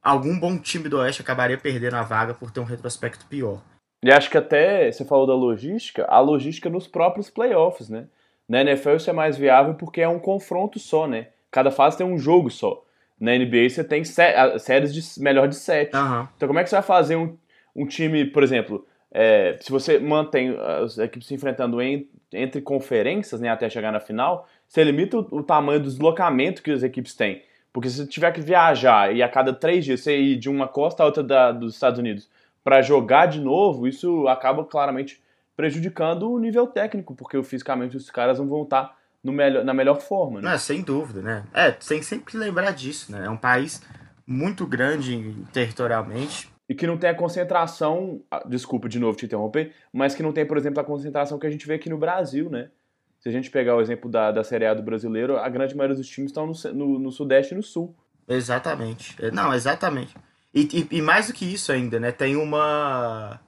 algum bom time do oeste acabaria perdendo a vaga por ter um retrospecto pior.
E acho que até você falou da logística, a logística nos próprios playoffs, né? Na NFL isso é mais viável porque é um confronto só, né? Cada fase tem um jogo só. Na NBA você tem séries de melhor de sete.
Uhum.
Então como é que você vai fazer um, um time, por exemplo, é, se você mantém as equipes se enfrentando em, entre conferências, né, até chegar na final, você limita o, o, tamanho do deslocamento que as equipes têm. Porque se você tiver que viajar e a cada três dias você ir de uma costa a outra da, dos Estados Unidos para jogar de novo, isso acaba claramente prejudicando o nível técnico, porque fisicamente os caras não vão estar no melhor, na melhor forma. Né?
Não, sem dúvida, né? É, tem sempre que lembrar disso, né? É um país muito grande territorialmente.
E que não tem a concentração, desculpa de novo te interromper, mas que não tem, por exemplo, a concentração que a gente vê aqui no Brasil, né? Se a gente pegar o exemplo da, da Série A do brasileiro, a grande maioria dos times estão no, no, no Sudeste e no Sul.
Exatamente. É, não, exatamente. E, e, e, mais do que isso ainda, né? Tem uma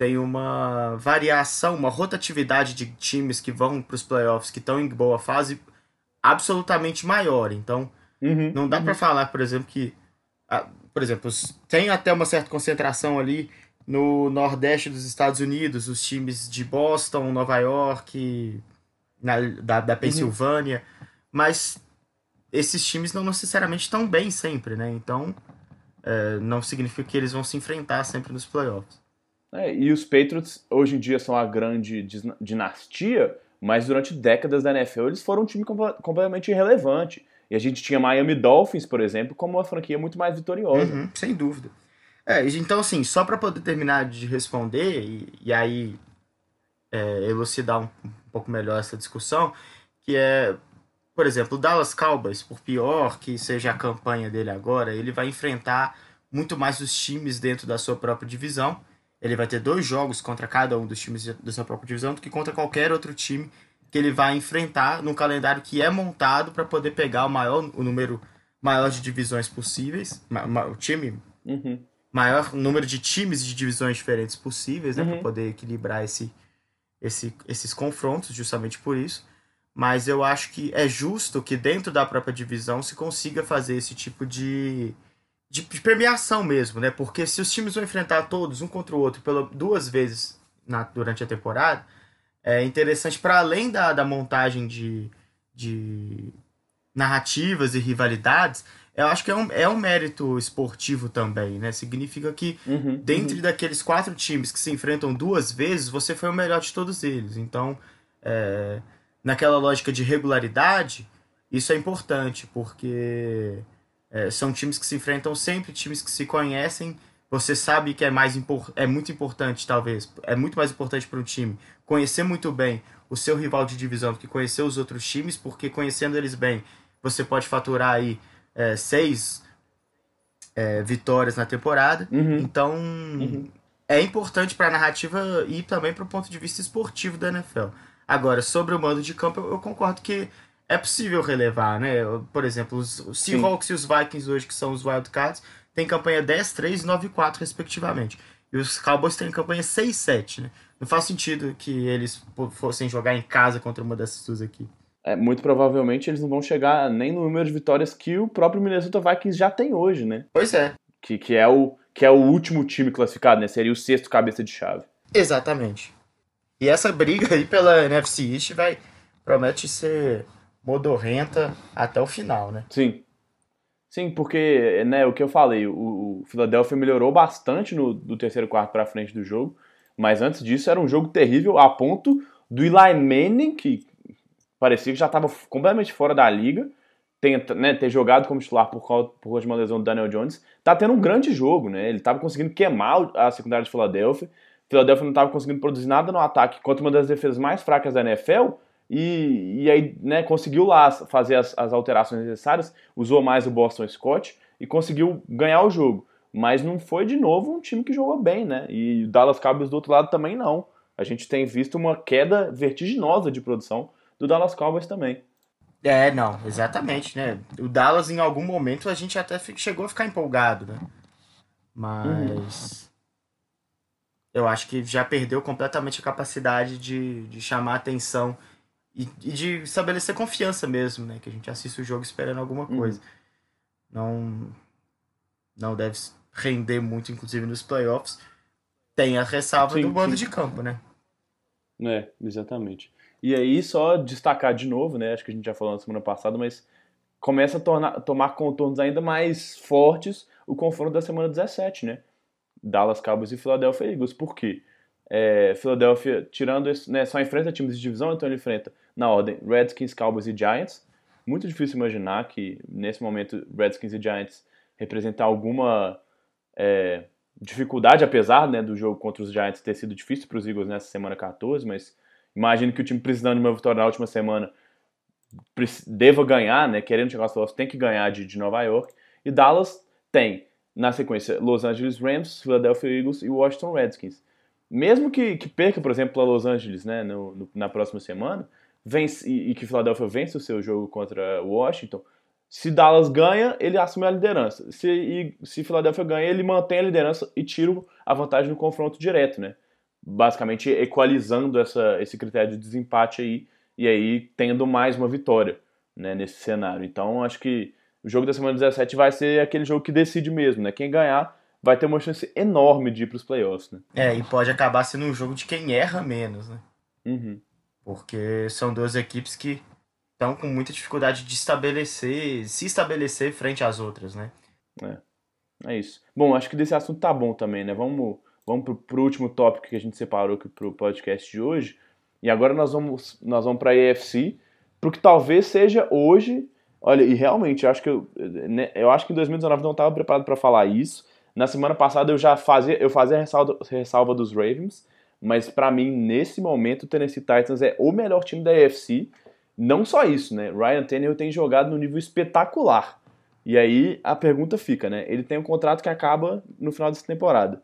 tem uma variação, uma rotatividade de times que vão para os playoffs, que estão em boa fase, absolutamente maior. Então, uhum, não dá uhum. para falar, por exemplo, que, por exemplo, tem até uma certa concentração ali no Nordeste dos Estados Unidos, os times de Boston, Nova York, na, da, da uhum. Pensilvânia, uhum. mas esses times não necessariamente estão bem sempre, né? Então, é, não significa que eles vão se enfrentar sempre nos playoffs.
É, e os Patriots hoje em dia são a grande dinastia, mas durante décadas da NFL eles foram um time completamente irrelevante. E a gente tinha Miami Dolphins, por exemplo, como uma franquia muito mais vitoriosa.
Uhum, sem dúvida. É, então, assim, só para poder terminar de responder e, e aí é, elucidar um, um, pouco melhor essa discussão, que é, por exemplo, o Dallas Cowboys, por pior que seja a campanha dele agora, ele vai enfrentar muito mais os times dentro da sua própria divisão ele vai ter dois jogos contra cada um dos times da sua própria divisão do que contra qualquer outro time que ele vai enfrentar num calendário que é montado para poder pegar o maior o número maior de divisões possíveis, o time uhum. maior número de times de divisões diferentes possíveis, né, uhum. para poder equilibrar esse, esse, esses confrontos, justamente por isso. Mas eu acho que é justo que dentro da própria divisão se consiga fazer esse tipo de de, de premiação mesmo, né? Porque se os times vão enfrentar todos um contra o outro pela, duas vezes na, durante a temporada, é interessante para além da, da montagem de, de narrativas e rivalidades, eu acho que é um, é um mérito esportivo também, né? Significa que uhum, dentre uhum. daqueles quatro times que se enfrentam duas vezes, você foi o melhor de todos eles. Então, é, naquela lógica de regularidade, isso é importante, porque é, são times que se enfrentam sempre, times que se conhecem. Você sabe que é mais é muito importante, talvez, é muito mais importante para um time conhecer muito bem o seu rival de divisão do que conhecer os outros times, porque conhecendo eles bem, você pode faturar aí é, seis é, vitórias na temporada. Uhum. Então, uhum. é importante para a narrativa e também para o ponto de vista esportivo da NFL. Agora, sobre o mando de campo, eu concordo que é possível relevar, né? Por exemplo, os, Seahawks Sim. e os Vikings hoje, que são os Wildcards, têm campanha 10-3 e 9-4, respectivamente. E os Cowboys têm campanha 6-7, né? Não faz sentido que eles fossem jogar em casa contra uma dessas duas aqui.
É, muito provavelmente eles não vão chegar nem no número de vitórias que o próprio Minnesota Vikings já tem hoje, né?
Pois é.
Que, que, é, o, que é o último time classificado, né? Seria o sexto cabeça de chave.
Exatamente. E essa briga aí pela NFC East vai promete ser modorrenta até o final, né?
Sim. Sim, porque, né, o que eu falei, o, o Philadelphia melhorou bastante no, do terceiro quarto para frente do jogo, mas antes disso era um jogo terrível a ponto do Eli Manning, que parecia que já estava completamente fora da liga, ter, né, ter jogado como titular por causa, por causa de uma lesão do Daniel Jones, tá tendo um grande jogo, né? Ele estava conseguindo queimar a secundária de Philadelphia. Philadelphia não estava conseguindo produzir nada no ataque contra uma das defesas mais fracas da NFL e, e aí né, conseguiu lá fazer as, as alterações necessárias, usou mais o Boston Scott e conseguiu ganhar o jogo. Mas não foi de novo um time que jogou bem, né? E o Dallas Cowboys do outro lado também não. A gente tem visto uma queda vertiginosa de produção do Dallas Cowboys também.
É, não, exatamente, né? O Dallas, em algum momento, a gente até chegou a ficar empolgado, né? Mas. Uhum. Eu acho que já perdeu completamente a capacidade de, de chamar atenção e, e, de estabelecer confiança mesmo, né? Que a gente assiste o jogo esperando alguma uhum. coisa. Uhum. Não, não deve render muito, inclusive nos playoffs. Tem a ressalva sim, do bando sim. de campo, né?
É, exatamente. E aí, só destacar de novo, né? Acho que a gente já falou na semana passada, mas começa a tornar, tomar contornos ainda mais fortes o confronto da semana 17, né? Dallas Cowboys e Philadelphia Eagles. Por quê? É, Philadelphia, tirando isso, né, só enfrenta times de divisão, então ele enfrenta na ordem Redskins, Cowboys e Giants. Muito difícil imaginar que nesse momento Redskins e Giants representar alguma é, dificuldade, apesar né, do jogo contra os Giants ter sido difícil para os Eagles nessa semana 14, mas imagino que o time precisando de uma vitória na última semana deva ganhar, né? Querendo chegar aos playoffs, tem que ganhar de, de Nova York. E Dallas tem, na sequência, Los Angeles Rams, Philadelphia Eagles e Washington Redskins. Mesmo que, que perca, por exemplo, a Los Angeles né, no, no, na próxima semana, vence, e, que Philadelphia vence o seu jogo contra Washington, se Dallas ganha, ele assume a liderança. Se, e, se Philadelphia ganha, ele mantém a liderança e tira a vantagem no confronto direto, né? Basicamente equalizando essa, esse critério de desempate aí e aí tendo mais uma vitória né, nesse cenário. Então acho que o jogo da semana 17 vai ser aquele jogo que decide mesmo, né? Quem ganhar vai ter uma chance enorme de ir para os playoffs, né?
É, e pode acabar sendo um jogo de quem erra menos, né?
Uhum.
Porque são duas equipes que estão com muita dificuldade de estabelecer, se estabelecer frente às outras, né?
É, é isso. Bom, acho que desse assunto tá bom também, né? Vamos, vamos pro, pro último tópico que a gente separou aqui pro podcast de hoje. E agora nós vamos, nós vamos para a EFC, pro que talvez seja hoje. Olha, e realmente, eu acho que eu, né, eu acho que em 2019 não estava preparado para falar isso. Na semana passada eu já fazia, eu fazia ressalva, ressalva dos Ravens, mas para mim, nesse momento, o Tennessee Titans é o melhor time da EFC. Não só isso, né? Ryan Tannehill tem jogado no nível espetacular. E aí a pergunta fica, né? Ele tem um contrato que acaba no final dessa temporada.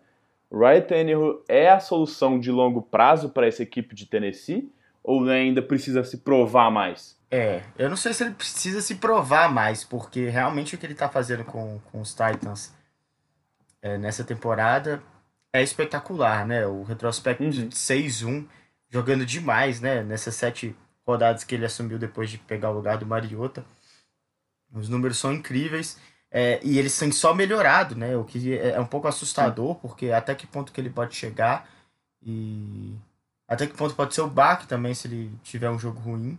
Ryan Tannehill é a solução de longo prazo para essa equipe de Tennessee? Ou ainda precisa se provar mais?
É, eu não sei se ele precisa se provar mais, porque realmente o que ele está fazendo com, com os Titans é, nessa temporada é espetacular, né? O retrospecto uhum. de 6-1, jogando demais, né? Nessas sete rodadas que ele assumiu depois de pegar o lugar do Mariota. Os números são incríveis. É, e eles têm só melhorado, né? O que é, é um pouco assustador, Sim. porque até que ponto que ele pode chegar e até que ponto pode ser o baque também se ele tiver um jogo ruim.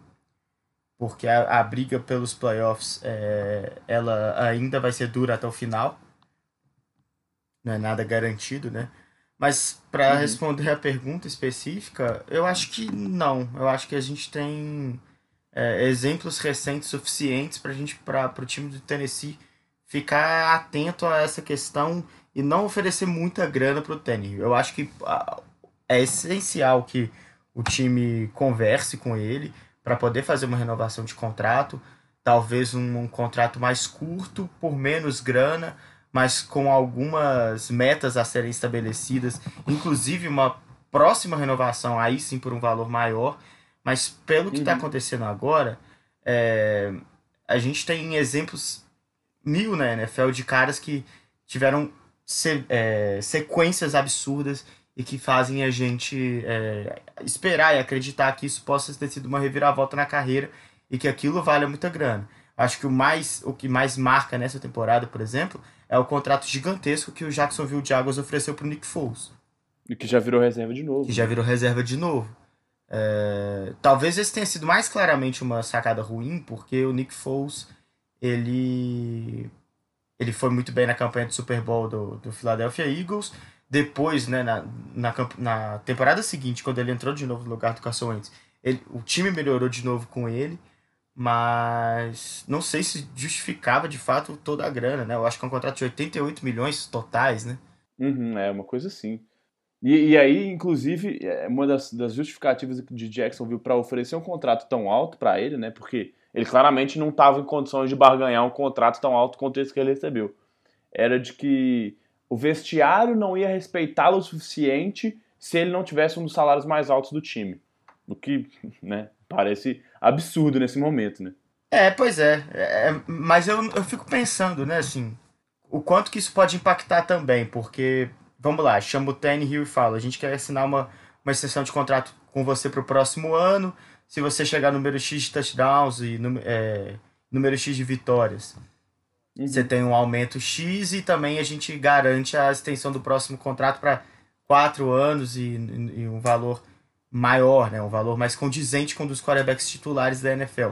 Porque a, a briga pelos playoffs é, ela ainda vai ser dura até o final. Não é nada garantido, né? Mas para uhum. responder a pergunta específica, eu acho que não. Eu acho que a gente tem é, exemplos recentes suficientes para gente para o time do Tennessee ficar atento a essa questão e não oferecer muita grana para o Tennessee. Eu acho que é essencial que o time converse com ele para poder fazer uma renovação de contrato, talvez um, um contrato mais curto por menos grana mas com algumas metas a serem estabelecidas, inclusive uma próxima renovação, aí sim por um valor maior. Mas pelo que está uhum. acontecendo agora, é, a gente tem exemplos mil na NFL de caras que tiveram se, é, sequências absurdas e que fazem a gente é, esperar e acreditar que isso possa ter sido uma reviravolta na carreira e que aquilo vale muita grana. Acho que o mais o que mais marca nessa temporada, por exemplo, é o contrato gigantesco que o Jacksonville Jaguars ofereceu para o Nick Foles.
E que já virou reserva de novo.
Que já virou reserva de novo. É... Talvez esse tenha sido mais claramente uma sacada ruim, porque o Nick Foles, ele ele foi muito bem na campanha de Super Bowl do, do Philadelphia Eagles. Depois, né, na, na, na temporada seguinte, quando ele entrou de novo no lugar do Carson Wentz, ele, o time melhorou de novo com ele mas não sei se justificava de fato toda a grana, né? Eu acho que é um contrato de 88 milhões totais, né?
Uhum, é uma coisa assim. E, e, aí, inclusive, é uma das, das justificativas de Jacksonville para oferecer um contrato tão alto para ele, né? Porque ele claramente não estava em condições de barganhar um contrato tão alto quanto esse que ele recebeu. Era de que o vestiário não ia respeitá-lo o suficiente se ele não tivesse um dos salários mais altos do time. O que, né, parece absurdo nesse momento, né?
É, pois é. é mas eu, eu fico pensando, né, assim, o quanto que isso pode impactar também, porque, vamos lá, chama o Ten Hill e fala, a gente quer assinar uma, uma extensão de contrato com você para o próximo ano, se você chegar no número X de touchdowns e é, número X de vitórias, uhum. você tem um aumento X e também a gente garante a extensão do próximo contrato para quatro anos e, e um valor maior, né, um valor mais condizente com um dos quarterbacks titulares da NFL.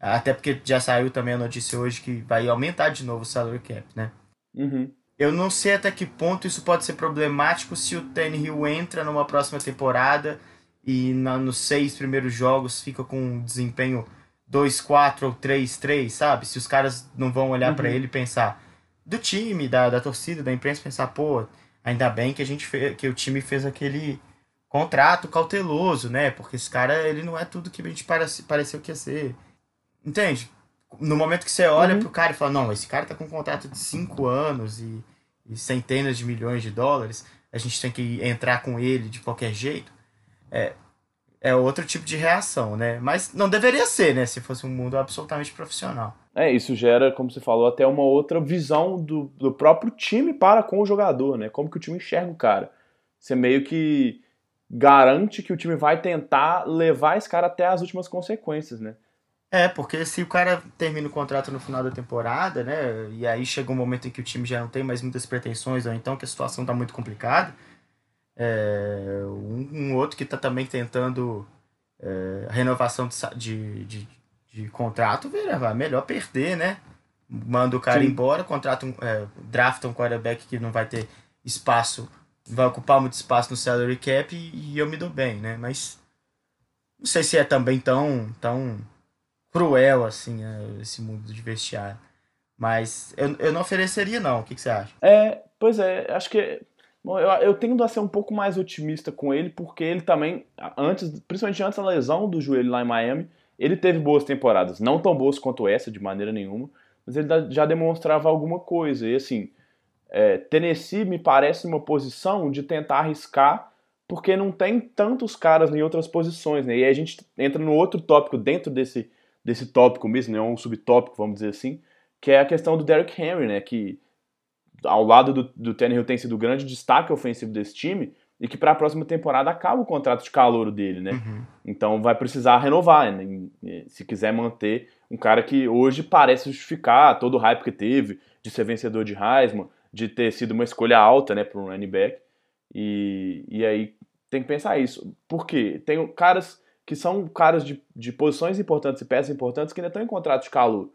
Até porque já saiu também a notícia hoje que vai aumentar de novo o salary cap, né?
Uhum.
Eu não sei até que ponto isso pode ser problemático se o Tannehill entra numa próxima temporada e na, nos seis primeiros jogos fica com um desempenho 2-4 ou 3-3, sabe? Se os caras não vão olhar uhum. para ele e pensar do time, da, da torcida, da imprensa, pensar, pô, ainda bem que a gente fez, que o time fez aquele contrato cauteloso, né? Porque esse cara, ele não é tudo que a gente parece, pareceu que ia ser. Entende? No momento que você olha uhum. pro cara e fala, não, esse cara tá com um contrato de 5 anos e, e, centenas de milhões de dólares, a gente tem que entrar com ele de qualquer jeito. É, é outro tipo de reação, né? Mas não deveria ser, né? Se fosse um mundo absolutamente profissional.
É, isso gera, como você falou, até uma outra visão do, do próprio time para com o jogador, né? Como que o time enxerga o cara. Você meio que garante que o time vai tentar levar esse cara até as últimas consequências, né?
É, porque se o cara termina o contrato no final da temporada, né? E aí chega um momento em que o time já não tem mais muitas pretensões, ou então que a situação está muito complicada. É, um, um, outro que está também tentando é, renovação de, de, de, de contrato, vira, vai melhor perder, né? Manda o cara Sim. embora, contrata um, é, drafta um quarterback que não vai ter espaço vai ocupar muito espaço no salary cap e, e, eu me dou bem, né? Mas não sei se é também tão, tão cruel assim é, esse mundo de vestiário. Mas eu, eu não ofereceria, não. O que, que você acha?
É, pois é, acho que. Eu, eu tendo a ser um pouco mais otimista com ele, porque ele também, antes, principalmente antes da lesão do joelho lá em Miami, ele teve boas temporadas. Não tão boas quanto essa, de maneira nenhuma, mas ele já demonstrava alguma coisa. E assim, é, Tennessee me parece uma posição de tentar arriscar, porque não tem tantos caras em outras posições, né? E aí a gente entra no outro tópico dentro desse, desse tópico mesmo, né? Um subtópico, vamos dizer assim, que é a questão do Derrick Henry, né? Que ao lado do, do Tannehill tem sido o grande destaque ofensivo desse time e que para a próxima temporada acaba o contrato de calor dele, né? Uhum. Então vai precisar renovar, né? se quiser manter um cara que hoje parece justificar todo o hype que teve de ser vencedor de Heisman, de ter sido uma escolha alta, né, para um running back. E, e aí tem que pensar isso. Por quê? Tem caras que são caras de, de posições importantes e peças importantes que ainda estão em contrato de calor.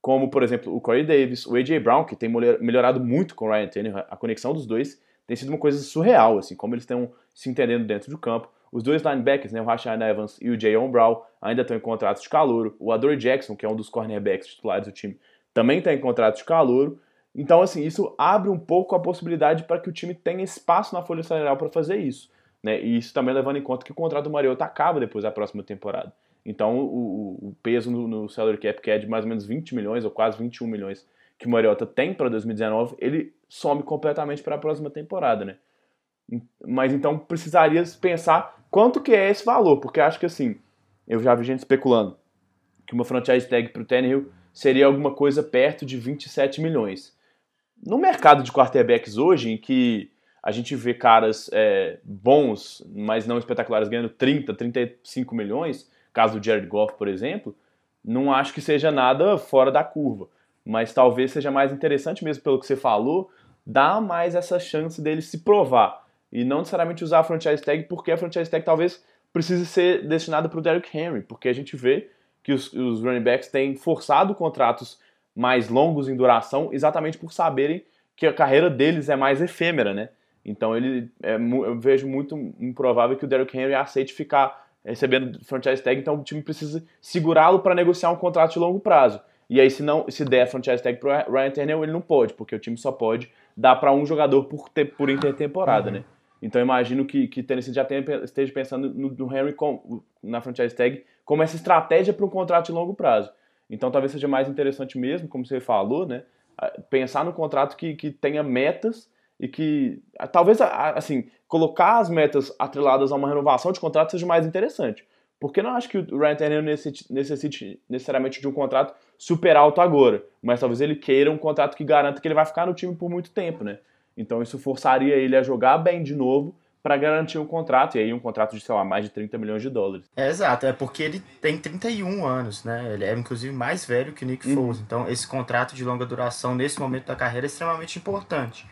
Como, por exemplo, o Corey Davis, o A.J. Brown, que tem melhorado muito com o Ryan Tannehill. A conexão dos dois tem sido uma coisa surreal, assim, como eles estão se entendendo dentro do campo. Os dois linebackers, né, o Rashawn Evans e o Jayon Brown, ainda estão em contratos de calor. O Adore Jackson, que é um dos cornerbacks titulares do time, também está em contrato de calor. Então, assim, isso abre um pouco a possibilidade para que o time tenha espaço na folha salarial para fazer isso. Né? E isso também levando em conta que o contrato do Mariota acaba depois da próxima temporada. Então, o, o peso no, no, salary cap, que é de mais ou menos 20 milhões, ou quase 21 milhões, que o Mariota tem para 2019, ele some completamente para a próxima temporada, né? Mas então precisaria pensar quanto que é esse valor, porque acho que assim, eu já vi gente especulando que uma franchise tag para o Tannehill seria alguma coisa perto de 27 milhões. No mercado de quarterbacks hoje, em que a gente vê caras é, bons, mas não espetaculares, ganhando 30, 35 milhões, caso do Jared Goff, por exemplo, não acho que seja nada fora da curva. Mas talvez seja mais interessante, mesmo pelo que você falou, dar mais essa chance dele se provar. E não necessariamente usar a franchise tag, porque a franchise tag talvez precise ser destinada para o Derrick Henry, porque a gente vê que os, os running backs têm forçado contratos mais longos em duração, exatamente por saberem que a carreira deles é mais efêmera, né? Então ele é, eu vejo muito improvável que o Derrick Henry aceite ficar recebendo franchise tag, então o time precisa segurá-lo para negociar um contrato de longo prazo. E aí se não se der franchise tag para Ryan Tannehill, ele não pode, porque o time só pode dar para um jogador por, ter, por intertemporada, né? Então imagino que, que Tennessee já tenha, esteja pensando no, no Henry com, na franchise tag como essa estratégia para um contrato de longo prazo. Então talvez seja mais interessante mesmo, como você falou, né? Pensar no contrato que, que tenha metas e que talvez assim colocar as metas atreladas a uma renovação de contrato seja mais interessante. Porque não acho que o Ryan Tannehill necessite necessariamente de um contrato super alto agora, mas talvez ele queira um contrato que garanta que ele vai ficar no time por muito tempo, né? Então isso forçaria ele a jogar bem de novo para garantir um contrato, e aí um contrato de, sei lá, mais de 30 milhões de dólares.
É, exato, é porque ele tem 31 anos, né? Ele é inclusive mais velho que o Nick uhum. Foles. Então, esse contrato de longa duração nesse momento da carreira é extremamente importante.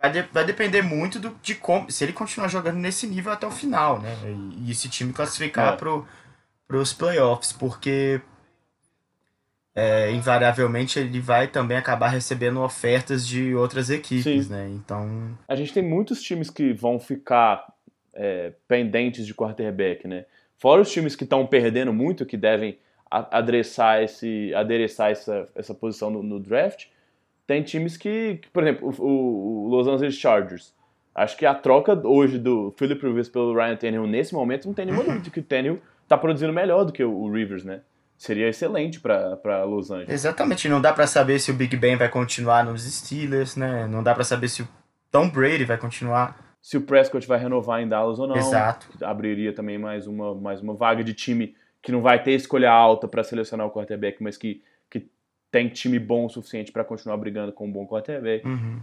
Vai, de, vai depender muito do, de como. Se ele continuar jogando nesse nível até o final, né? E, e esse time classificar é. para os playoffs, porque é, invariavelmente ele vai também acabar recebendo ofertas de outras equipes, Sim. né? Então.
A gente tem muitos times que vão ficar é, pendentes de quarterback, né? Fora os times que estão perdendo muito, que devem adereçar, esse, adereçar essa, essa posição no, no, draft, tem times que, que por exemplo, o, o, Los Angeles Chargers. Acho que a troca hoje do Philip Rivers pelo Ryan Tannehill nesse momento não tem nenhuma dúvida que o Tannehill tá produzindo melhor do que o, o Rivers, né? Seria excelente para Los Angeles.
Exatamente, não dá para saber se o Big Ben vai continuar nos Steelers, né? Não dá para saber se o Tom Brady vai continuar
se o Prescott vai renovar em Dallas ou não.
Exato.
Abriria também mais uma, mais uma vaga de time que não vai ter escolha alta para selecionar o quarterback, mas que, que tem time bom o suficiente para continuar brigando com um bom quarterback.
Uhum.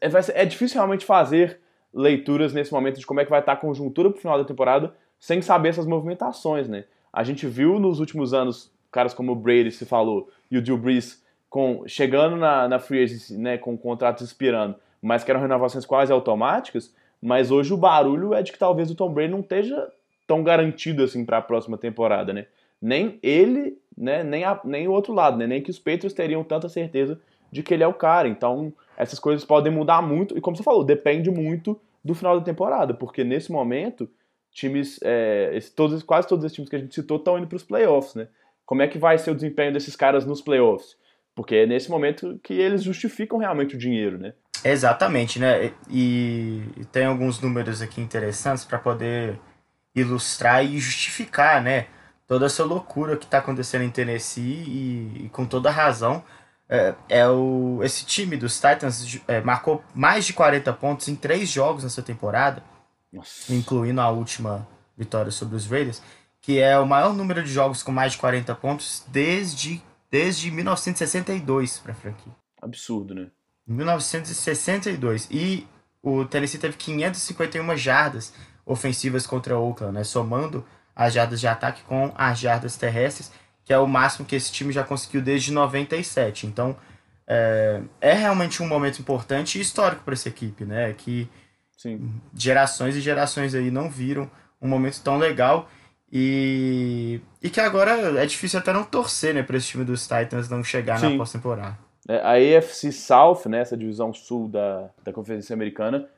É, é difícil realmente fazer leituras nesse momento de como é que vai estar a conjuntura pro final da temporada sem saber essas movimentações, né? A gente viu nos últimos anos caras como o Brady se falou e o Drew Brees com, chegando na, na free agency, né, com contratos expirando, mas que eram renovações quase automáticas, mas hoje o barulho é de que talvez o Tom Brady não esteja tão garantido assim para a próxima temporada, né? Nem ele, né, nem, a, nem o outro lado, né? Nem que os Patriots teriam tanta certeza de que ele é o cara. Então, essas coisas podem mudar muito, e como você falou, depende muito do final da temporada, porque nesse momento, times, é, esse, todos, quase todos os times que a gente citou estão indo para os playoffs, né? Como é que vai ser o desempenho desses caras nos playoffs? Porque é nesse momento que eles justificam realmente o dinheiro, né?
Exatamente, né? E, e tem alguns números aqui interessantes para poder ilustrar e justificar, né? Toda essa loucura que está acontecendo em Tennessee e, e, com toda razão. É, é, o, esse time dos Titans é, marcou mais de 40 pontos em três jogos nessa temporada, Nossa. incluindo a última vitória sobre os Raiders, que é o maior número de jogos com mais de 40 pontos desde, desde 1962 para a franquia.
Absurdo, né?
1962. E o Tennessee teve 551 jardas ofensivas contra o Oakland, né? somando as jardas de ataque com as jardas terrestres, que é o máximo que esse time já conseguiu desde 97. Então, é, é realmente um momento importante e histórico para essa equipe, né? Que
Sim.
gerações e gerações aí não viram um momento tão legal e, e que agora é difícil até não torcer, né, para esse time dos Titans não chegar Sim. na pós-temporada.
É, a AFC South, né, essa divisão sul da, da Conferência Americana,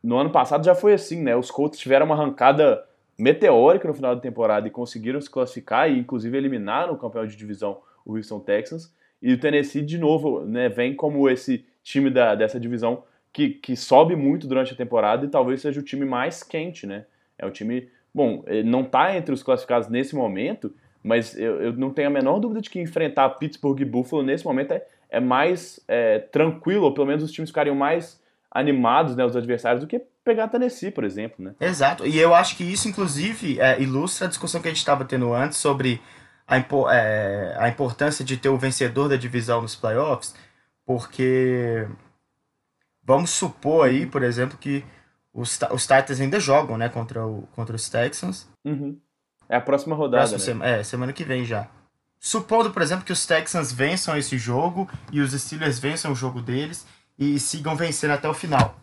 no ano passado já foi assim, né? Os Colts tiveram uma arrancada meteórica no final da temporada e conseguiram se classificar e inclusive eliminaram o campeão de divisão, o Houston Texans. E o Tennessee, de novo, né, vem como esse time da, dessa divisão que, que sobe muito durante a temporada e talvez seja o time mais quente, né? É o time, bom, não está entre os classificados nesse momento, mas eu, eu, não tenho a menor dúvida de que enfrentar Pittsburgh e Buffalo nesse momento é, é mais é, tranquilo, ou pelo menos os times ficariam mais animados, né, os adversários, do que pegar a Tennessee, por exemplo, né?
Exato, e eu acho que isso, inclusive, é, ilustra a discussão que a gente estava tendo antes sobre a, é, a importância de ter o vencedor da divisão nos playoffs, porque vamos supor aí, por exemplo, que os, os Titans ainda jogam, né, contra, o, contra os Texans.
Uhum. É a próxima rodada,
né? Sema, é, semana que vem já. Supondo, por exemplo, que os Texans vençam esse jogo e os Steelers vençam o jogo deles e sigam vencendo até o final.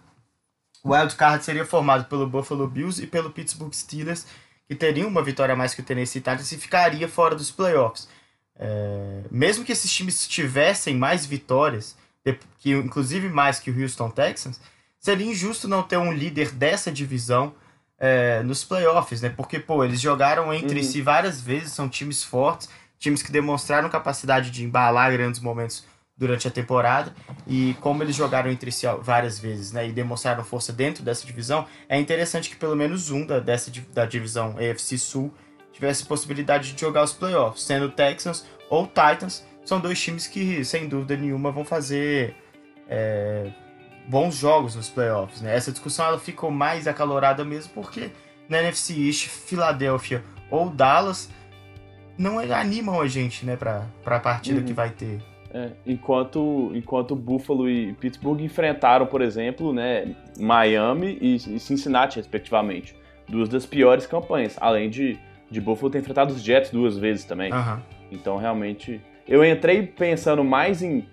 O wild card seria formado pelo Buffalo Bills e pelo Pittsburgh Steelers, que teriam uma vitória a mais que o Tennessee Titans e ficaria fora dos playoffs. É, mesmo que esses times tivessem mais vitórias, que inclusive mais que o Houston Texans, seria injusto não ter um líder dessa divisão é, nos playoffs, né? Porque, pô, eles jogaram entre uhum. si várias vezes, são times fortes, times que demonstraram capacidade de embalar grandes momentos durante a temporada e como eles jogaram entre si várias vezes, né, e demonstraram força dentro dessa divisão, é interessante que pelo menos um da, dessa, da divisão AFC Sul tivesse possibilidade de jogar os playoffs, sendo Texans ou Titans, são dois times que sem dúvida nenhuma vão fazer é, bons jogos nos playoffs, né? Essa discussão ela ficou mais acalorada mesmo porque na NFC East, Filadélfia ou Dallas não animam a gente, né, pra, pra partida uhum. que vai ter.
É, enquanto, enquanto Buffalo e Pittsburgh enfrentaram, por exemplo, né, Miami e, e Cincinnati, respectivamente. Duas das piores campanhas. Além de, de Buffalo ter enfrentado os Jets duas vezes também.
Uhum.
Então, realmente. Eu entrei pensando mais em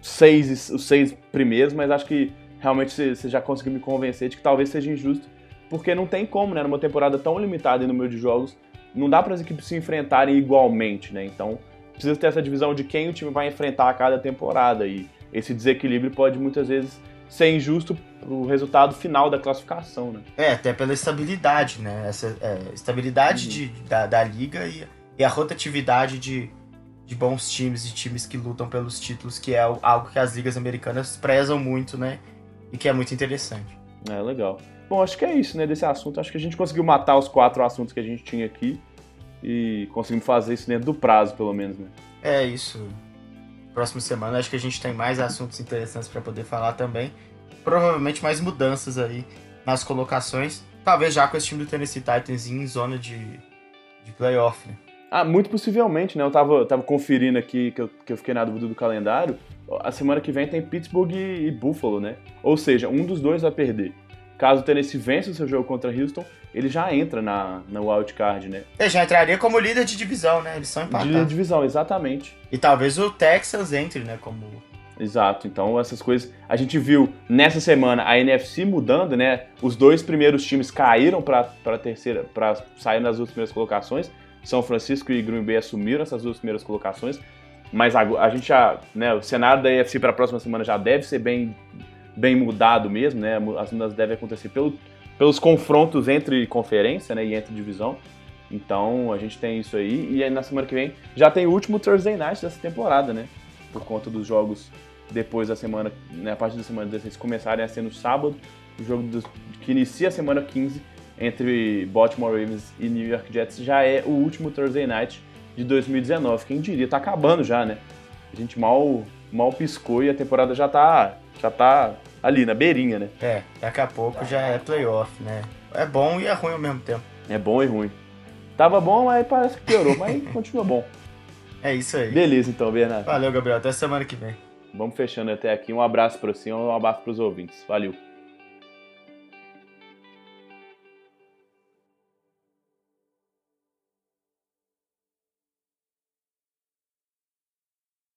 seis, os seis primeiros, mas acho que realmente você já conseguiu me convencer de que talvez seja injusto. Porque não tem como, né? Numa temporada tão limitada em número de jogos, não dá para as equipes se enfrentarem igualmente, né? Então precisa ter essa divisão de quem o time vai enfrentar a cada temporada e esse desequilíbrio pode muitas vezes ser injusto pro resultado final da classificação, né?
É, até pela estabilidade, né? Essa é, estabilidade uhum. de, da, da liga e, e a rotatividade de, de bons times e times que lutam pelos títulos, que é algo que as ligas americanas prezam muito, né? E que é muito interessante.
É, legal. Bom, acho que é isso, né, desse assunto. Acho que a gente conseguiu matar os quatro assuntos que a gente tinha aqui e conseguimos fazer isso dentro do prazo, pelo menos, né?
É isso. Próxima semana acho que a gente tem mais assuntos interessantes para poder falar também. Provavelmente mais mudanças aí nas colocações. Talvez já com esse time do Tennessee Titans em zona de, de playoff, né?
Ah, muito possivelmente, né? Eu tava, tava conferindo aqui, que eu, que eu fiquei na dúvida do calendário. A semana que vem tem Pittsburgh e, e Buffalo, né? Ou seja, um dos dois vai perder. Caso o Tennessee vença o seu jogo contra Houston, ele já entra na, na wildcard, né?
Ele já entraria como líder de divisão, né? Eles são empatados.
Líder de divisão, exatamente.
E talvez o Texas entre, né? Como
Exato, então essas coisas. A gente viu nessa semana a NFC mudando, né? Os dois primeiros times caíram para terceira, para sair nas duas primeiras colocações. São Francisco e Green Bay assumiram essas duas primeiras colocações. Mas a, a gente já, né? O cenário da NFC para a próxima semana já deve ser bem, bem mudado mesmo, né? As mudanças devem acontecer pelo, pelos confrontos entre conferência, né? E entre divisão. Então a gente tem isso aí. E aí na semana que vem já tem o último Thursday Night dessa temporada, né? Por conta dos jogos depois da semana, né, a partir da semana 16 começarem a ser no sábado, o jogo do, que inicia a semana 15 entre Baltimore Ravens e New York Jets já é o último Thursday Night de 2019. Quem diria, tá acabando já, né? A gente mal, mal piscou e a temporada já tá, já tá ali, na beirinha, né?
É, daqui a pouco já é playoff, né? É bom e é ruim ao mesmo tempo.
É bom e ruim. Tava bom, mas parece que piorou, mas continua bom.
É isso aí.
Beleza então, Bernardo.
Valeu, Gabriel. Até semana que vem.
Vamos fechando até aqui. Um abraço para você, um abraço para os ouvintes. Valeu.